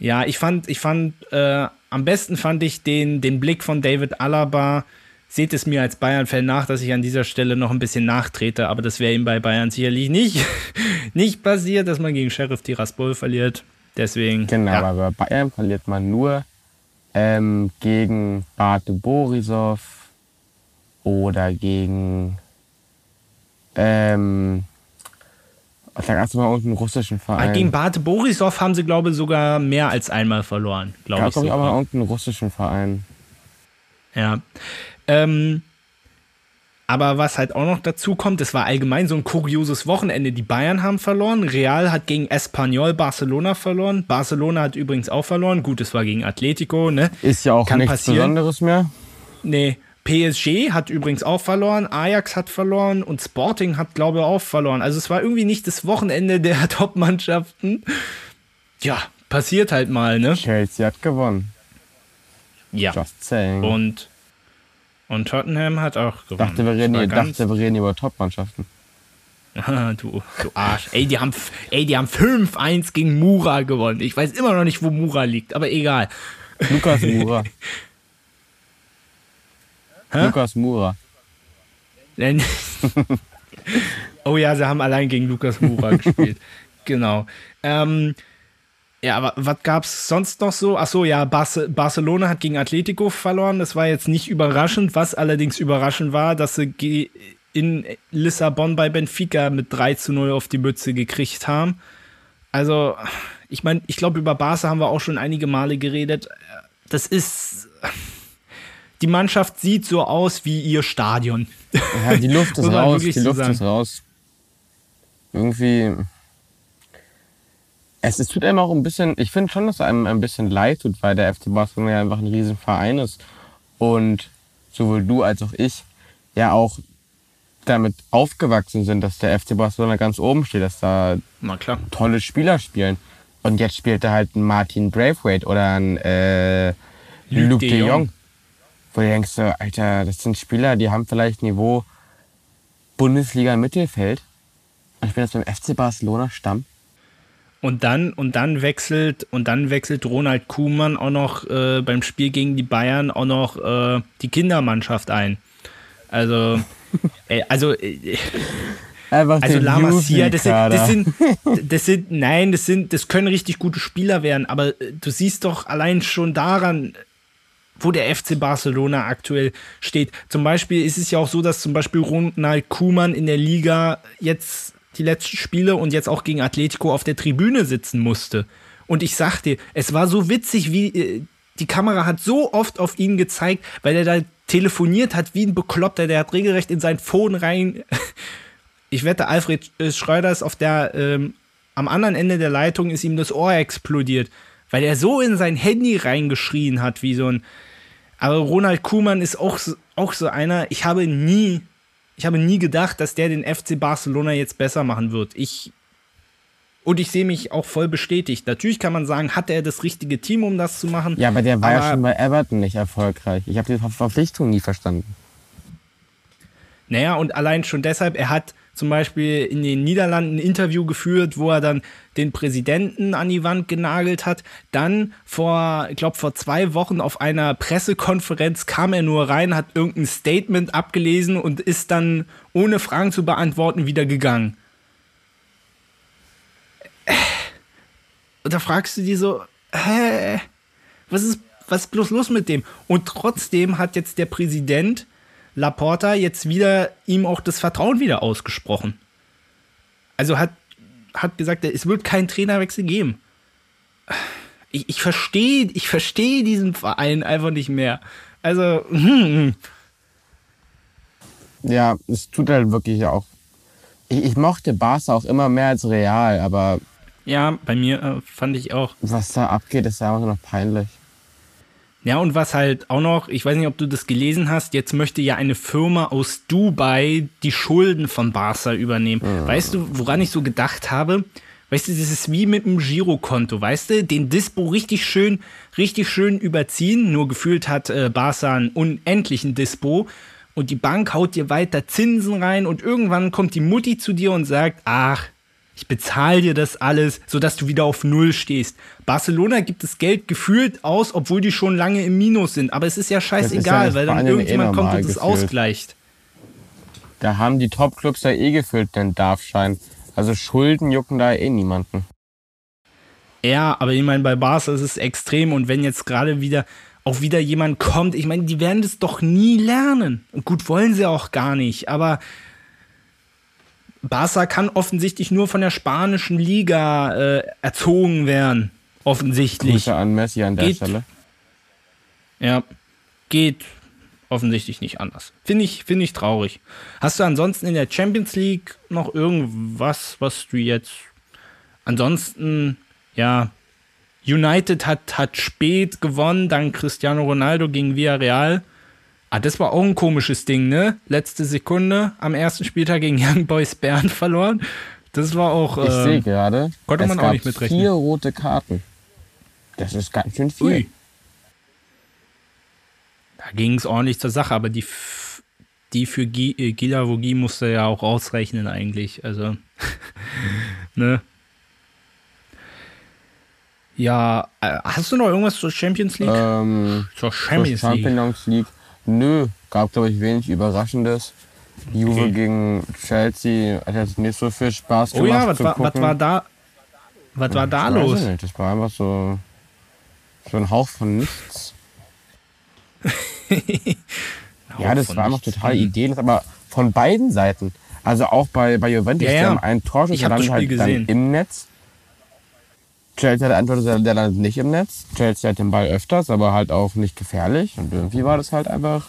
Ja, ich fand, ich fand, äh, am besten fand ich den, den Blick von David Alaba. Seht es mir als Bayern-Fan nach, dass ich an dieser Stelle noch ein bisschen nachtrete, aber das wäre ihm bei Bayern sicherlich nicht, nicht passiert, dass man gegen Sheriff Tiraspol verliert. Deswegen.
Genau,
ja.
aber bei Bayern verliert man nur ähm, gegen Bate Borisov oder gegen ähm, da gab es mal irgendeinen russischen
Ah,
Verein.
Gegen Bate Borisov haben sie, glaube ich, sogar mehr als einmal verloren. Glaube
gab
ich
es aber
sogar.
irgendeinen russischen Verein.
Ja. Ähm, aber was halt auch noch dazu kommt, es war allgemein so ein kurioses Wochenende. Die Bayern haben verloren, Real hat gegen Espanyol Barcelona verloren, Barcelona hat übrigens auch verloren. Gut, es war gegen Atletico, ne?
Ist ja auch
Kann
nichts
passieren.
Besonderes mehr.
Nee, PSG hat übrigens auch verloren, Ajax hat verloren und Sporting hat, glaube ich, auch verloren. Also es war irgendwie nicht das Wochenende der Top-Mannschaften. Ja, passiert halt mal, ne?
Chelsea hat gewonnen.
Ja.
Just saying.
Und, und Tottenham hat auch gewonnen.
dachte, wir reden,
ganz-
dachte, wir reden über Top-Mannschaften.
Ah, du, du Arsch. Ey, die haben, ey, die haben 5-1 gegen Mura gewonnen. Ich weiß immer noch nicht, wo Mura liegt, aber egal.
Lukas Mura. Lukas Mura.
Oh ja, sie haben allein gegen Lukas Mura gespielt. Genau. Ähm, ja, aber was gab's sonst noch so? Ach so, ja, Barce Barcelona hat gegen Atletico verloren. Das war jetzt nicht überraschend. Was allerdings überraschend war, dass sie in Lissabon bei Benfica mit 3 zu 0 auf die Mütze gekriegt haben. Also, ich meine, ich glaube, über Barca haben wir auch schon einige Male geredet. Das ist. Die Mannschaft sieht so aus wie ihr Stadion.
Ja, die Luft ist raus. Die
so
Luft
sagen.
ist raus. Irgendwie. Es, es tut einem auch ein bisschen, ich finde schon, dass einem ein bisschen leid tut, weil der FC Barcelona ja einfach ein Riesenverein ist. Und sowohl du als auch ich ja auch damit aufgewachsen sind, dass der FC Barcelona ganz oben steht, dass da tolle Spieler spielen. Und jetzt spielt er halt ein Martin Braithwaite oder ein äh,
Luc
Luc
de Jong.
Jong. Wo du denkst, so, Alter, das sind Spieler, die haben vielleicht Niveau Bundesliga Mittelfeld. Und ich bin jetzt beim FC Barcelona Stamm.
Und dann, und dann wechselt, und dann wechselt Ronald Kuhmann auch noch äh, beim Spiel gegen die Bayern auch noch äh, die Kindermannschaft ein. Also, äh, also, äh,
Einfach
also La Masia, das sind, das sind, das sind, nein, das sind, das können richtig gute Spieler werden, aber äh, du siehst doch allein schon daran, wo der FC Barcelona aktuell steht. Zum Beispiel ist es ja auch so, dass zum Beispiel Ronald Kuhmann in der Liga jetzt die letzten Spiele und jetzt auch gegen Atletico auf der Tribüne sitzen musste. Und ich sag dir, es war so witzig, wie äh, die Kamera hat so oft auf ihn gezeigt, weil er da telefoniert hat wie ein Bekloppter. Der hat regelrecht in sein Phone rein. Ich wette, Alfred Schreuder ist auf der, ähm, am anderen Ende der Leitung ist ihm das Ohr explodiert, weil er so in sein Handy reingeschrien hat, wie so ein. Aber Ronald Kuhmann ist auch, auch so einer, ich habe nie, ich habe nie gedacht, dass der den FC Barcelona jetzt besser machen wird. Ich. Und ich sehe mich auch voll bestätigt. Natürlich kann man sagen, hat er das richtige Team, um das zu machen?
Ja, aber der war ja
Aber-
schon bei Everton nicht erfolgreich. Ich habe die Ver- Verpflichtung nie verstanden.
Naja, und allein schon deshalb, er hat zum Beispiel in den Niederlanden ein Interview geführt, wo er dann den Präsidenten an die Wand genagelt hat. Dann vor, ich glaube, vor zwei Wochen auf einer Pressekonferenz kam er nur rein, hat irgendein Statement abgelesen und ist dann ohne Fragen zu beantworten wieder gegangen. Und da fragst du dich so, hä, was ist, was ist bloß los mit dem? Und trotzdem hat jetzt der Präsident Laporta jetzt wieder ihm auch das Vertrauen wieder ausgesprochen. Also hat, hat gesagt, es wird keinen Trainerwechsel geben. Ich, ich verstehe ich versteh diesen Verein einfach nicht mehr. Also, hm,
Ja, es tut halt wirklich auch. Ich, ich mochte Barca auch immer mehr als Real, aber
ja, bei mir äh, fand ich auch.
was da abgeht, ist einfach nur noch peinlich.
Ja, und was halt auch noch, ich weiß nicht, ob du das gelesen hast, jetzt möchte ja eine Firma aus Dubai die Schulden von Barca übernehmen. Weißt du, woran ich so gedacht habe? Weißt du, das ist wie mit einem Girokonto, weißt du? Den Dispo richtig schön, richtig schön überziehen, nur gefühlt hat äh, Barca einen unendlichen Dispo und die Bank haut dir weiter Zinsen rein und irgendwann kommt die Mutti zu dir und sagt, ach, ich bezahle dir das alles, sodass du wieder auf Null stehst. Barcelona gibt das Geld gefühlt aus, obwohl die schon lange im Minus sind. Aber es ist ja scheißegal,
ja
weil dann
eh
irgendjemand kommt und
gefühlt.
ausgleicht.
Da haben die Top-Clubs ja eh gefüllt den Darfschein. Also Schulden jucken da eh niemanden.
Ja, aber ich meine, bei Barca ist es extrem und wenn jetzt gerade wieder auch wieder jemand kommt, ich meine, die werden das doch nie lernen. Und gut, wollen sie auch gar nicht, aber Barca kann offensichtlich nur von der spanischen Liga äh, erzogen werden. Offensichtlich.
Grüße an Messi an der
Geht.
Stelle.
Ja, geht offensichtlich nicht anders. Finde ich, finde ich traurig. Hast du ansonsten in der Champions League noch irgendwas, was du jetzt. Ansonsten, ja, United hat, hat spät gewonnen, dank Cristiano Ronaldo gegen Villarreal. Ah, das war auch ein komisches Ding, ne? Letzte Sekunde am ersten Spieltag gegen Young Boys Bern verloren. Das war auch.
Ich sehe
Äh,
gerade,
konnte
es
man auch
gab
nicht mitrechnen.
vier rote Karten. Das ist ganz schön viel.
ui. Da ging es ordentlich zur Sache, aber die, die für Gi- äh, Gila Vogie musste ja auch ausrechnen, eigentlich. Also, ne? Ja, äh, hast du noch irgendwas zur Champions League?
Ähm,
zur
zur
Champions League.
Champions League. Nö, gab glaube ich wenig Überraschendes. Juve
Okay.
gegen Chelsea hat jetzt nicht so viel Spaß
Oh
gemacht
ja, was war, was war da? Was war da
Ich weiß
los?
es Nicht. Das war einfach so, so ein Hauch von nichts. ja, das war einfach total ideenlos, aber von beiden Seiten. Also auch bei, bei Juventus,
Ja,
die
ja.
haben einen Torschuss,
Ich
der
hab das
landet
Spiel
halt
gesehen.
dann im Netz. Chelsea hat der der landet nicht im Netz. Chelsea hat den Ball öfters, aber halt auch nicht gefährlich. Und irgendwie war das halt einfach,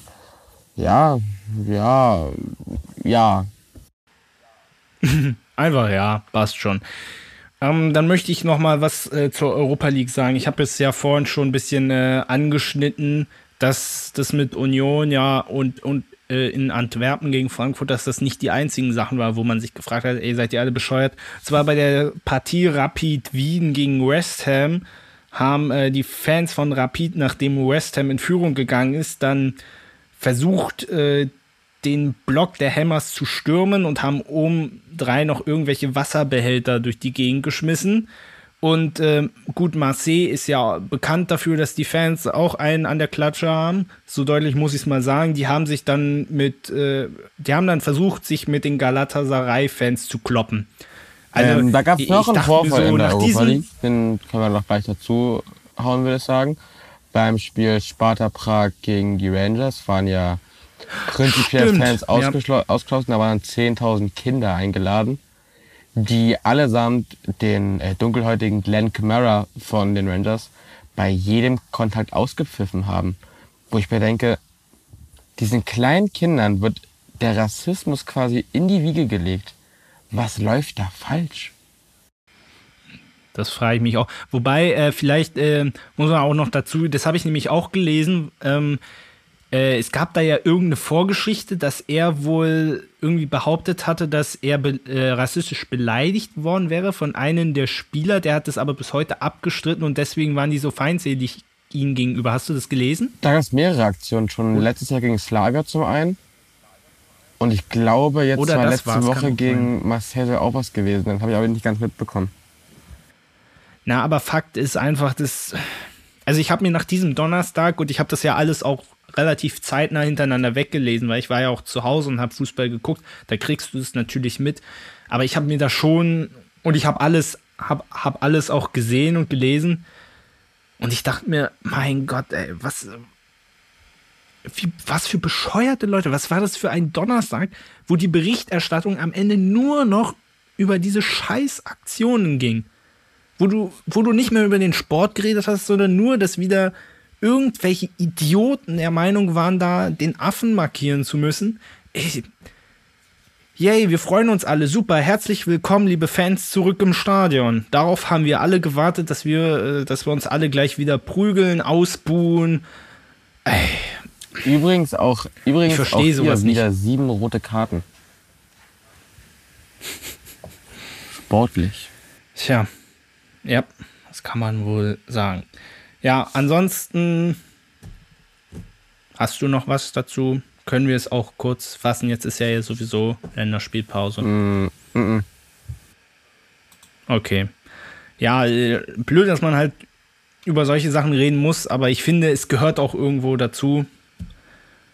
ja, ja, ja.
Einfach ja, passt schon. Ähm, dann möchte ich noch mal was äh, zur Europa League sagen. Ich habe es ja vorhin schon ein bisschen äh, angeschnitten, dass das mit Union ja und, und äh, in Antwerpen gegen Frankfurt, dass das nicht die einzigen Sachen war, wo man sich gefragt hat, ey, seid ihr alle bescheuert? Zwar bei der Partie Rapid Wien gegen West Ham haben äh, die Fans von Rapid, nachdem West Ham in Führung gegangen ist, dann versucht, äh, den Block der Hammers zu stürmen und haben oben drei noch irgendwelche Wasserbehälter durch die Gegend geschmissen. Und äh, gut, Marseille ist ja bekannt dafür, dass die Fans auch einen an der Klatsche haben. So deutlich muss ich es mal sagen. Die haben sich dann mit, äh, die haben dann versucht, sich mit den Galatasaray-Fans zu kloppen.
Also, ähm, da gab es noch einen Vorfall so, in der Europa League, den können wir noch gleich dazu hauen, würde ich sagen. Beim Spiel Sparta Prag gegen die Rangers waren ja prinzipiell Stimmt, Fans ja. ausgeschlossen, da waren 10.000 Kinder eingeladen die allesamt den äh, dunkelhäutigen Glenn Kamara von den Rangers bei jedem Kontakt ausgepfiffen haben. Wo ich mir denke, diesen kleinen Kindern wird der Rassismus quasi in die Wiege gelegt. Was läuft da falsch?
Das frage ich mich auch. Wobei, äh, vielleicht äh, muss man auch noch dazu, das habe ich nämlich auch gelesen, ähm, äh, es gab da ja irgendeine Vorgeschichte, dass er wohl irgendwie behauptet hatte, dass er be äh, rassistisch beleidigt worden wäre von einem der Spieler. Der hat das aber bis heute abgestritten und deswegen waren die so feindselig ihm gegenüber. Hast du das gelesen?
Da gab es mehrere Aktionen schon. Letztes Jahr gegen Slager zum einen. Und ich glaube, jetzt Oder war letzte Woche gegen Marcel auch was gewesen. Das habe ich aber nicht ganz mitbekommen.
Na, aber Fakt ist einfach, dass. Also ich habe mir nach diesem Donnerstag, und ich habe das ja alles auch relativ zeitnah hintereinander weggelesen, weil ich war ja auch zu Hause und habe Fußball geguckt. Da kriegst du es natürlich mit. Aber ich habe mir da schon und ich habe alles, habe hab alles auch gesehen und gelesen. Und ich dachte mir, mein Gott, ey, was, wie, was für bescheuerte Leute, was war das für ein Donnerstag, wo die Berichterstattung am Ende nur noch über diese Scheißaktionen ging. Wo du, wo du nicht mehr über den Sport geredet hast, sondern nur, dass wieder irgendwelche Idioten der Meinung waren, da den Affen markieren zu müssen. Ey, Yay, wir freuen uns alle. Super, herzlich willkommen, liebe Fans, zurück im Stadion. Darauf haben wir alle gewartet, dass wir, äh, dass wir uns alle gleich wieder prügeln, ausbuhen.
Ey. Übrigens auch, übrigens ich auch hier sowas wieder nicht. sieben rote Karten. Sportlich.
Tja, ja, das kann man wohl sagen. Ja, ansonsten hast du noch was dazu? Können wir es auch kurz fassen? Jetzt ist ja sowieso Länderspielpause. Mm, mm, mm. Okay. Ja, äh, blöd, dass man halt über solche Sachen reden muss, aber ich finde, es gehört auch irgendwo dazu.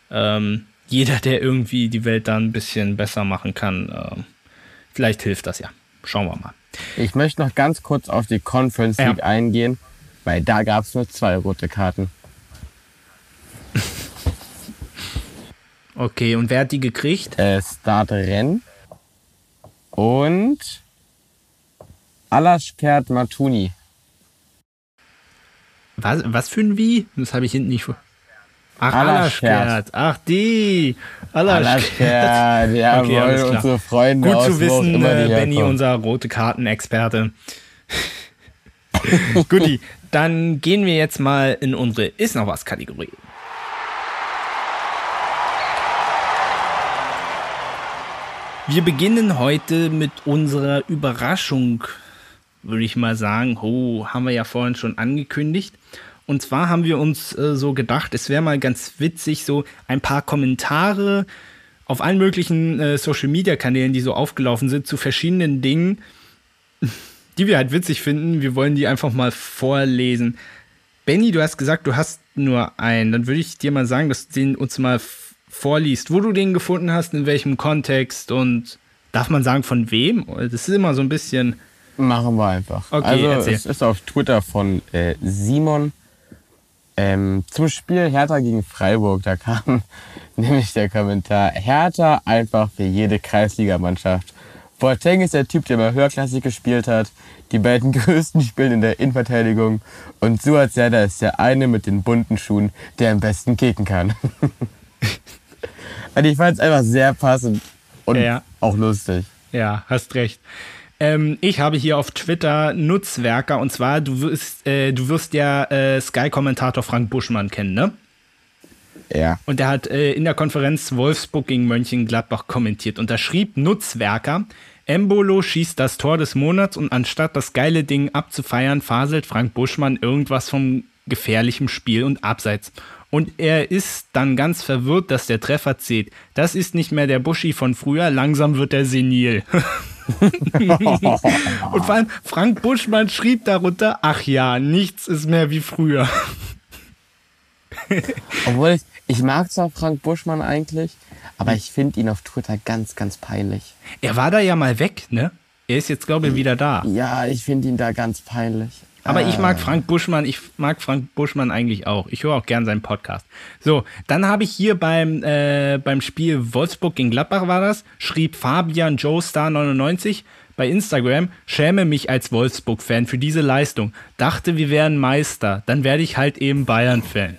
Ähm, jeder, der irgendwie die Welt da ein bisschen besser machen kann, äh, vielleicht hilft das ja. Schauen wir mal.
Ich möchte noch ganz kurz auf die Conference League ja. eingehen. Weil da gab es nur zwei rote Karten.
Okay, und wer hat die gekriegt?
Äh, Start Renn und Alaskert Matuni.
Was, was für ein Wie? Das habe ich hinten nicht vor. Ach, Alaskert. Ach, die.
Alaskert. Ja, okay, unsere Freunde
Gut zu wissen, äh, Benny, unser rote Karten-Experte. Guti, dann gehen wir jetzt mal in unsere Ist noch was Kategorie. Wir beginnen heute mit unserer Überraschung, würde ich mal sagen. Oh, haben wir ja vorhin schon angekündigt. Und zwar haben wir uns äh, so gedacht, es wäre mal ganz witzig, so ein paar Kommentare auf allen möglichen äh, Social-Media-Kanälen, die so aufgelaufen sind, zu verschiedenen Dingen die wir halt witzig finden. Wir wollen die einfach mal vorlesen. Benny, du hast gesagt, du hast nur einen. Dann würde ich dir mal sagen, dass du den uns mal vorliest, wo du den gefunden hast, in welchem Kontext und darf man sagen, von wem? Das ist immer so ein bisschen.
Machen wir einfach. Okay, also, erzähl. es ist auf Twitter von äh, Simon. Ähm, zum Spiel Hertha gegen Freiburg, da kam nämlich der Kommentar, Hertha einfach für jede Kreisligamannschaft. Boateng ist der Typ, der mal höherklassig gespielt hat. Die beiden größten spielen in der Innenverteidigung. Und Suat Serdar ist der eine mit den bunten Schuhen, der am besten kicken kann. und ich fand es einfach sehr passend und ja. auch lustig.
Ja, hast recht. Ähm, ich habe hier auf Twitter Nutzwerker und zwar, du wirst, äh, du wirst ja äh, Sky-Kommentator Frank Buschmann kennen, ne?
Ja.
Und der hat äh, in der Konferenz Wolfsburg gegen Mönchengladbach kommentiert. Und da schrieb Nutzwerker, Embolo schießt das Tor des Monats und anstatt das geile Ding abzufeiern, faselt Frank Buschmann irgendwas vom gefährlichem Spiel und Abseits. Und er ist dann ganz verwirrt, dass der Treffer zählt. Das ist nicht mehr der Buschi von früher, langsam wird er senil. und vor allem Frank Buschmann schrieb darunter, ach ja, nichts ist mehr wie früher.
Obwohl ich, ich mag zwar Frank Buschmann eigentlich, aber ich finde ihn auf Twitter ganz, ganz peinlich.
Er war da ja mal weg, ne? Er ist jetzt, glaube ich, wieder da.
Ja, ich finde ihn da ganz peinlich.
Aber ich mag Frank Buschmann, ich mag Frank Buschmann eigentlich auch. Ich höre auch gern seinen Podcast. So, dann habe ich hier beim, äh, beim Spiel Wolfsburg gegen Gladbach war das, schrieb Fabian Joe Star 99 bei Instagram, schäme mich als Wolfsburg-Fan für diese Leistung. Dachte, wir wären Meister. Dann werde ich halt eben Bayern-Fan.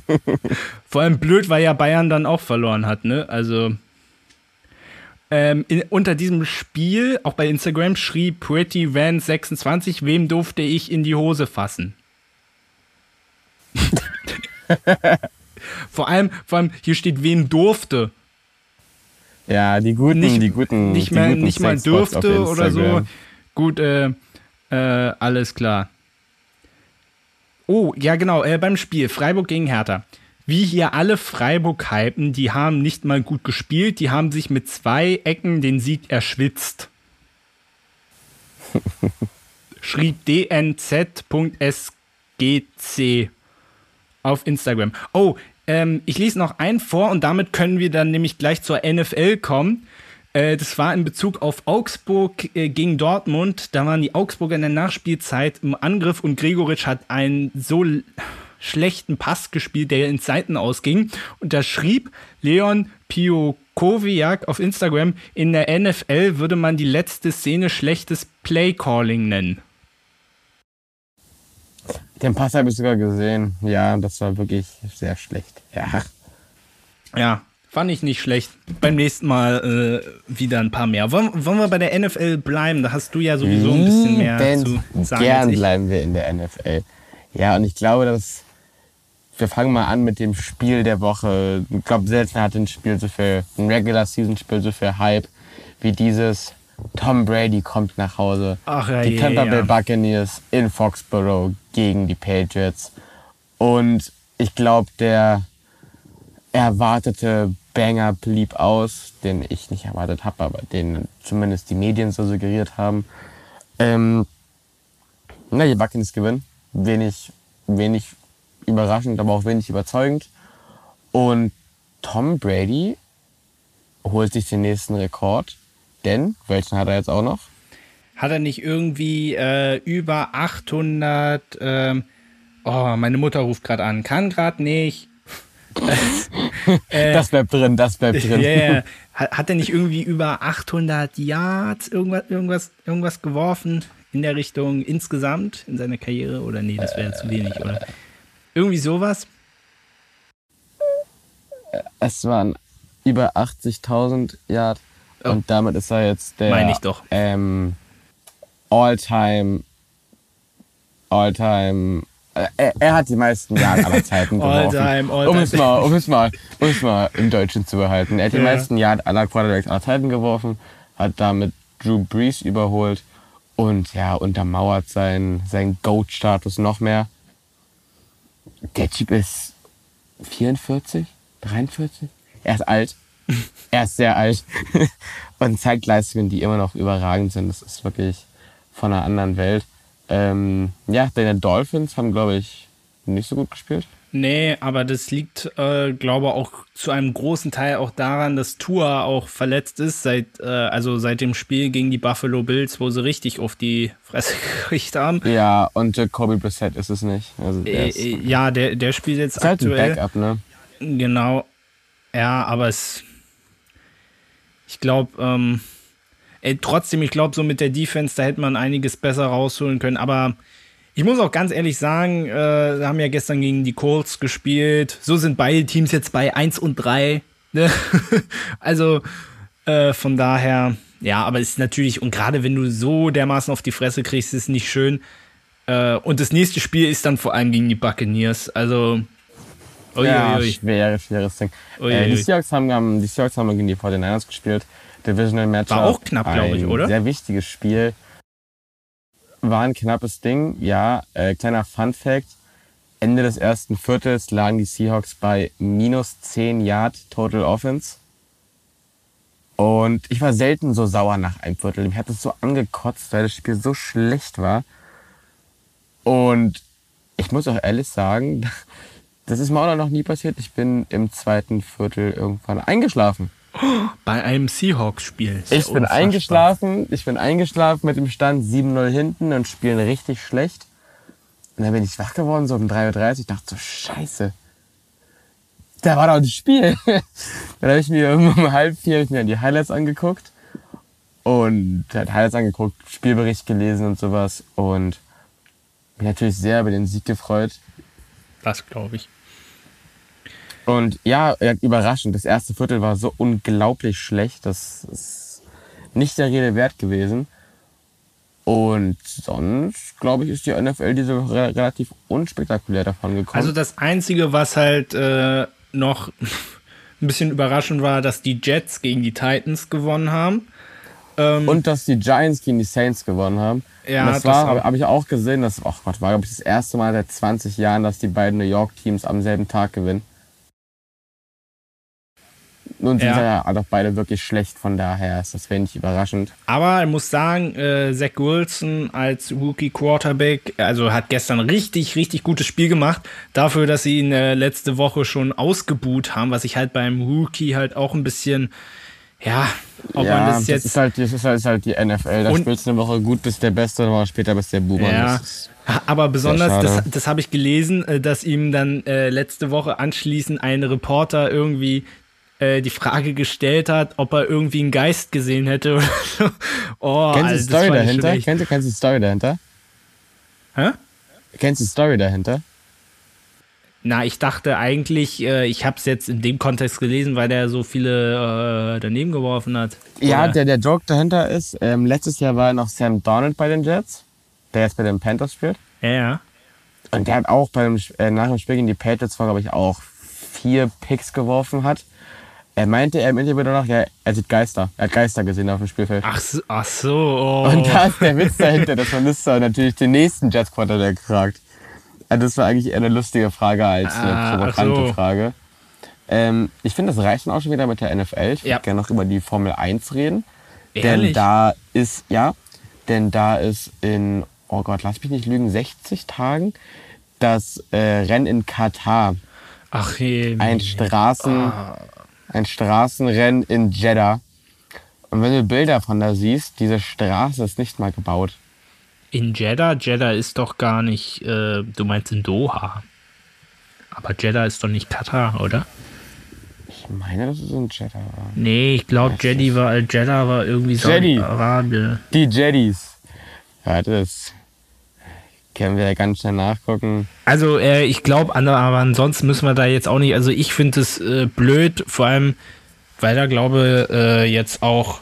Vor allem blöd, weil ja Bayern dann auch verloren hat, ne? Also, ähm, in, unter diesem Spiel, auch bei Instagram, schrieb Pretty Van 26, wem durfte ich in die Hose fassen? vor allem, vor allem, hier steht, wem durfte.
Ja, die guten,
nicht,
die guten.
Nicht,
die
mehr,
guten
nicht mal dürfte oder so. Gut, äh, äh, alles klar. Oh, ja genau, äh, beim Spiel Freiburg gegen Hertha. Wie hier alle Freiburg hypen, die haben nicht mal gut gespielt, die haben sich mit zwei Ecken den Sieg erschwitzt. Schrieb dnz.sgc auf Instagram. Oh, ähm, ich lese noch einen vor und damit können wir dann nämlich gleich zur NFL kommen. Äh, das war in Bezug auf Augsburg äh, gegen Dortmund. Da waren die Augsburger in der Nachspielzeit im Angriff und Gregoritsch hat einen so schlechten Pass gespielt, der ins Seiten ausging. Und da schrieb Leon Piokowiak auf Instagram, in der NFL würde man die letzte Szene schlechtes Playcalling nennen.
Den Pass habe ich sogar gesehen. Ja, das war wirklich sehr schlecht. Ja.
Ja, fand ich nicht schlecht. Beim nächsten Mal äh, wieder ein paar mehr. Wollen, wollen wir bei der NFL bleiben? Da hast du ja sowieso ein bisschen mehr
Liebend
zu sagen.
Gern bleiben wir in der NFL. Ja, und ich glaube, dass wir fangen mal an mit dem Spiel der Woche. Ich glaube, selten hat ein Spiel so viel, ein Regular Season Spiel so viel Hype wie dieses. Tom Brady kommt nach Hause.
Ach ja,
die
ja,
Tampa
ja.
Bay Buccaneers in Foxborough gegen die Patriots. Und ich glaube, der erwartete Banger blieb aus, den ich nicht erwartet habe, aber den zumindest die Medien so suggeriert haben. Ähm, na, die Buccaneers gewinnen. Wenig, wenig überraschend, aber auch wenig überzeugend. Und Tom Brady holt sich den nächsten Rekord. Denn, welchen hat er jetzt auch noch?
Hat er nicht irgendwie äh, über 800. Ähm, oh, meine Mutter ruft gerade an. Kann gerade nicht.
Das bleibt drin, das bleibt drin.
ja. Hat, hat er nicht irgendwie über 800 Yards irgendwas, irgendwas, irgendwas geworfen in der Richtung insgesamt in seiner Karriere? Oder nee, das wäre zu wenig, oder? Irgendwie sowas?
Es waren über 80.000 Yard.
Oh.
Und damit ist er jetzt der
Meine ich doch.
Ähm, All-Time, All-Time, äh, er, er hat die meisten Yard aller Zeiten geworfen.
All-time,
Um es
all-time.
mal, um es mal, um es mal im Deutschen zu behalten. Er hat die
Ja.
meisten Yard aller Quarterbacks aller Zeiten geworfen, hat damit Drew Brees überholt und ja, untermauert seinen, seinen GOAT-Status noch mehr. Der Typ ist 44, 43? Er ist alt. er ist sehr alt. und zeigt Leistungen, die immer noch überragend sind. Das ist wirklich von einer anderen Welt. Ähm, ja, deine Dolphins haben, glaube ich, nicht so gut gespielt.
Nee, aber das liegt, äh, glaube auch zu einem großen Teil auch daran, dass Tua auch verletzt ist, seit, äh, also seit dem Spiel gegen die Buffalo Bills, wo sie richtig auf die Fresse gekriegt haben.
Ja, und Jacoby Brissett ist es nicht. Also der
Äh,
ist,
äh, ja, der, der spielt jetzt
ist halt ein
aktuell.
Backup, ne?
Genau. Ja, aber es. Ich glaube, ähm, ey, trotzdem, ich glaube, so mit der Defense, da hätte man einiges besser rausholen können. Aber ich muss auch ganz ehrlich sagen, äh, wir haben ja gestern gegen die Colts gespielt. So sind beide Teams jetzt bei 1 und 3. Ne? also äh, von daher, ja, aber es ist natürlich, und gerade wenn du so dermaßen auf die Fresse kriegst, ist es nicht schön. Äh, und das nächste Spiel ist dann vor allem gegen die Buccaneers. Also Ui,
ja,
ui, ui.
schweres, schweres Ding. Äh, die. Seahawks haben, haben, die Seahawks haben gegen die 49ers gespielt. Divisional Match.
War auch knapp, glaub ich, oder?
Sehr wichtiges Spiel. War ein knappes Ding, ja. Äh, kleiner Fun Fact. Ende des ersten Viertels lagen die Seahawks bei minus 10 Yard Total Offense. Und ich war selten so sauer nach einem Viertel. Mich hat es so angekotzt, weil das Spiel so schlecht war. Und ich muss auch ehrlich sagen, das ist mir auch noch nie passiert. Ich bin im zweiten Viertel irgendwann eingeschlafen.
Bei einem Seahawks-Spiel.
Ich bin eingeschlafen, ich bin eingeschlafen mit dem Stand 7-0 hinten und spielen richtig schlecht. Und dann bin ich wach geworden, so um 3.30 Uhr, dachte so, scheiße. Da war doch ein Spiel. dann habe ich mir um halb vier ich mir die Highlights angeguckt. Und halt Highlights angeguckt, Spielbericht gelesen und sowas. Und mich natürlich sehr über den Sieg gefreut.
Das glaube ich.
Und ja, überraschend. Das erste Viertel war so unglaublich schlecht. Das ist nicht der Rede wert gewesen. Und sonst, glaube ich, ist die NFL diese Woche re relativ unspektakulär davon gekommen.
Also das Einzige, was halt äh, noch ein bisschen überraschend war, dass die Jets gegen die Titans gewonnen haben. Ähm,
und dass die Giants gegen die Saints gewonnen haben.
Ja,
und das,
das
war, habe hab ich auch gesehen, das ach Gott, war glaube ich das erste Mal seit 20 Jahren, dass die beiden New York Teams am selben Tag gewinnen. Und die
Ja.
sind ja doch beide wirklich schlecht, von daher ist das wenig überraschend.
aber ich muss sagen, äh, Zach Wilson als Rookie Quarterback, also hat gestern richtig, richtig gutes Spiel gemacht. Dafür, dass sie ihn äh, letzte Woche schon ausgebuht haben, was ich halt beim Rookie halt auch ein bisschen, ja, ob
ja,
man das jetzt.
ist halt, das ist halt, ist halt die NFL. Da spielst du eine Woche gut, bist der Beste, eine Woche später bist der Boomer.
Ja,
Das
aber besonders, das, das habe ich gelesen, äh, dass ihm dann äh, letzte Woche anschließend ein Reporter irgendwie äh, die Frage gestellt hat, ob er irgendwie einen Geist gesehen hätte oder so. Oh,
Kennst du die Story dahinter? Kennst du, kennst du die Story dahinter?
Hä?
Kennst du die Story dahinter?
Na, ich dachte eigentlich, äh, ich habe es jetzt in dem Kontext gelesen, weil der so viele äh, daneben geworfen hat.
Ja,
Oder-
der, der Joke dahinter ist, ähm, letztes Jahr war noch Sam Donald bei den Jets, der jetzt bei den Panthers spielt.
ja, ja.
Und der hat auch beim, äh, nach dem Spiel gegen die Patriots, glaube ich, auch vier Picks geworfen hat. Er meinte er im Interview danach, ja, er sieht Geister. Er hat Geister gesehen auf dem Spielfeld.
Ach so, ach so oh.
Und da ist der Witz dahinter, dass man das natürlich den nächsten Jets Quarterback fragt. Also das war eigentlich eher eine lustige Frage als eine
Ah,
provokante
so.
Frage. Ähm, ich finde, das reicht dann auch schon wieder mit der NFL. Ich würde
Ja.
gerne noch über die Formel 1 reden. Denn
Ehrlich?
da ist, ja, denn da ist in, oh Gott, lass mich nicht lügen, 60 Tagen das äh, Rennen in Katar.
Ach je.
Ein Straßen, ein Straßenrennen in Jeddah. Und wenn du Bilder von da siehst, diese Straße ist nicht mal gebaut.
In Jeddah? Jeddah ist doch gar nicht, äh, du meinst in Doha. Aber Jeddah ist doch nicht Katar, oder?
Ich meine, das ist in Jeddah. war.
Nee, ich glaube, Jeddah war, Jeddah war irgendwie
Jeddi.
Saudi-Arabien.
Die Jeddies. Ja, das können wir ja ganz schnell nachgucken.
Also, äh, ich glaube, aber ansonsten müssen wir da jetzt auch nicht. Also, ich finde es äh, blöd, vor allem, weil da glaube äh, jetzt auch.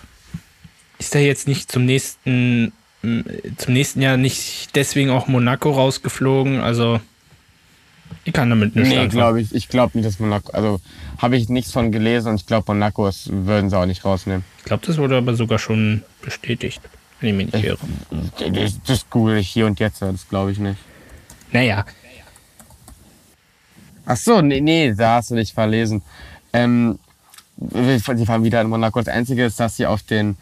Ist er jetzt nicht zum nächsten. Zum nächsten Jahr nicht deswegen auch Monaco rausgeflogen? Also. Ich kann damit nicht
Nee, glaube ich. Ich glaube nicht, dass Monaco. Also habe ich nichts von gelesen und ich glaube, Monaco würden sie auch nicht rausnehmen.
Ich glaube, das wurde aber sogar schon bestätigt, wenn ich mich nicht irre.
Das, das google ich hier und jetzt, das glaube ich nicht.
Naja,
Ach so, nee, nee, da hast du dich verlesen. Ähm, sie fahren wieder in Monaco. Das Einzige ist, dass sie auf den,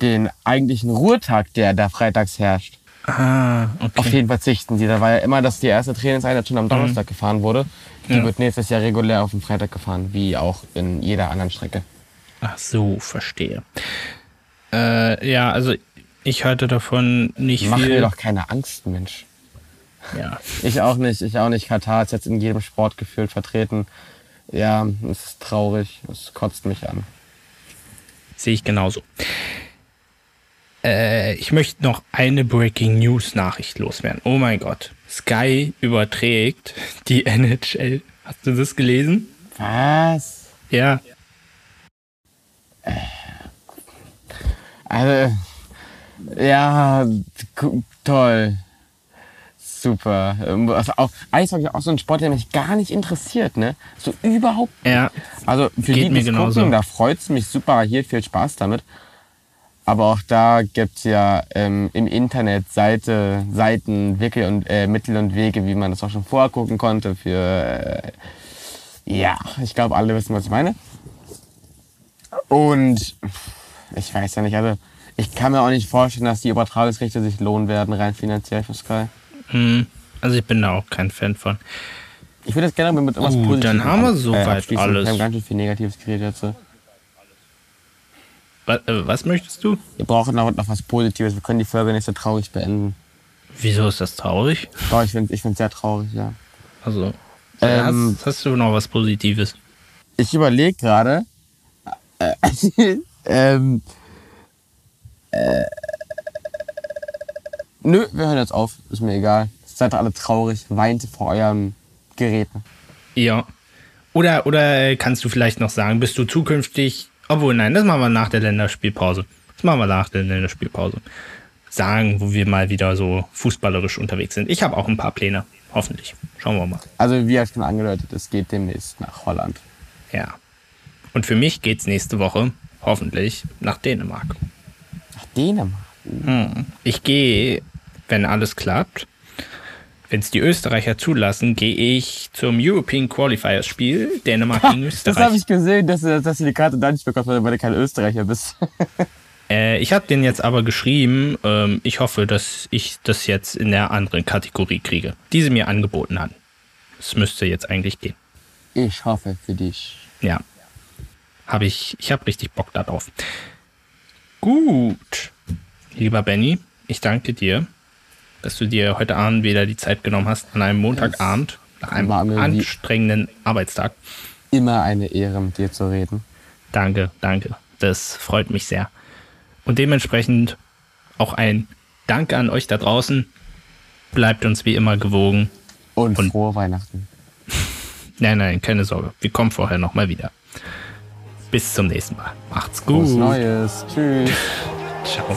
den eigentlichen Ruhetag, der da freitags herrscht,
ah,
auf
okay.
den verzichten sie. Da war ja immer, dass die erste Trainingseinheit schon am Donnerstag gefahren wurde. Die
Ja.
wird nächstes Jahr regulär auf den Freitag gefahren, wie auch in jeder anderen Strecke.
Ach so, verstehe. Äh, ja, also ich halte davon nicht
Mach
viel.
mir doch keine Angst, Mensch.
Ja.
Ich auch nicht, ich auch nicht. Katar ist jetzt in jedem Sport gefühlt vertreten. Ja, es ist traurig, es kotzt mich an.
Sehe ich genauso. Äh, ich möchte noch eine Breaking News Nachricht loswerden. Oh mein Gott. Sky überträgt die NHL. Hast du das gelesen?
Was?
Ja.
Also, ja, toll. super. Ähm, Also auch, Eishockey ist auch so ein Sport, der mich gar nicht interessiert, ne? So überhaupt
Ja,
Also für die, die es gucken, da freut es mich super, hier viel Spaß damit. Aber auch da gibt's ja ähm, im Internet Seite, Seiten, Wickel und, äh, Mittel und Wege, wie man das auch schon vorher gucken konnte. Für äh, ja, ich glaube, alle wissen, was ich meine. Und ich weiß ja nicht, also ich kann mir auch nicht vorstellen, dass die Übertragungsrechte sich lohnen werden, rein finanziell für Sky.
hm, also ich bin da auch kein Fan von.
Ich würde das gerne mit etwas
Gut,
Positivem
dann haben wir
ab-
soweit
abschließen.
alles.
Wir haben ganz schön viel Negatives geredet jetzt.
Was, äh, was möchtest du?
Wir brauchen noch, noch was Positives. Wir können die Folge nicht so traurig beenden.
Wieso ist das traurig?
Doch, ich finde es ich find's sehr traurig, ja.
Also,
Ähm,
hast, hast du noch was Positives?
Ich überlege gerade. Äh, ähm, äh, nö, wir hören jetzt auf. Ist mir egal. Seid alle traurig. Weint vor euren Geräten.
Ja. Oder, oder äh, kannst du vielleicht noch sagen, bist du zukünftig, obwohl nein, das machen wir nach der Länderspielpause. Das machen wir nach der Länderspielpause. Sagen, wo wir mal wieder so fußballerisch unterwegs sind. Ich habe auch ein paar Pläne, hoffentlich. Schauen wir mal.
Also, wie ja schon angedeutet, es geht demnächst nach Holland.
Ja. Und für mich geht's nächste Woche, hoffentlich, nach Dänemark.
Dänemark.
Hm. Ich gehe, wenn alles klappt, wenn es die Österreicher zulassen, gehe ich zum European Qualifiers Spiel Dänemark gegen
Das
Österreich.
habe ich gesehen, dass, dass du die Karte da nicht bekommst, weil du kein Österreicher bist.
Äh, ich habe den jetzt aber geschrieben. Ähm, ich hoffe, dass ich das jetzt in der anderen Kategorie kriege, die sie mir angeboten haben. Es müsste jetzt eigentlich gehen.
Ich hoffe für dich.
Ja. Habe ich, ich habe richtig Bock darauf. Gut. Lieber Benny, ich danke dir, dass du dir heute Abend wieder die Zeit genommen hast, an einem Montagabend, nach einem anstrengenden Arbeitstag.
Immer eine Ehre, mit dir zu reden.
Danke, danke. Das freut mich sehr. Und dementsprechend auch ein Danke an euch da draußen. Bleibt uns wie immer gewogen.
Und,
Und-
frohe Weihnachten.
Nein, nein, keine Sorge. Wir kommen vorher nochmal wieder. Bis zum nächsten Mal. Macht's
Frohes
gut.
Neues. Tschüss.
Ciao.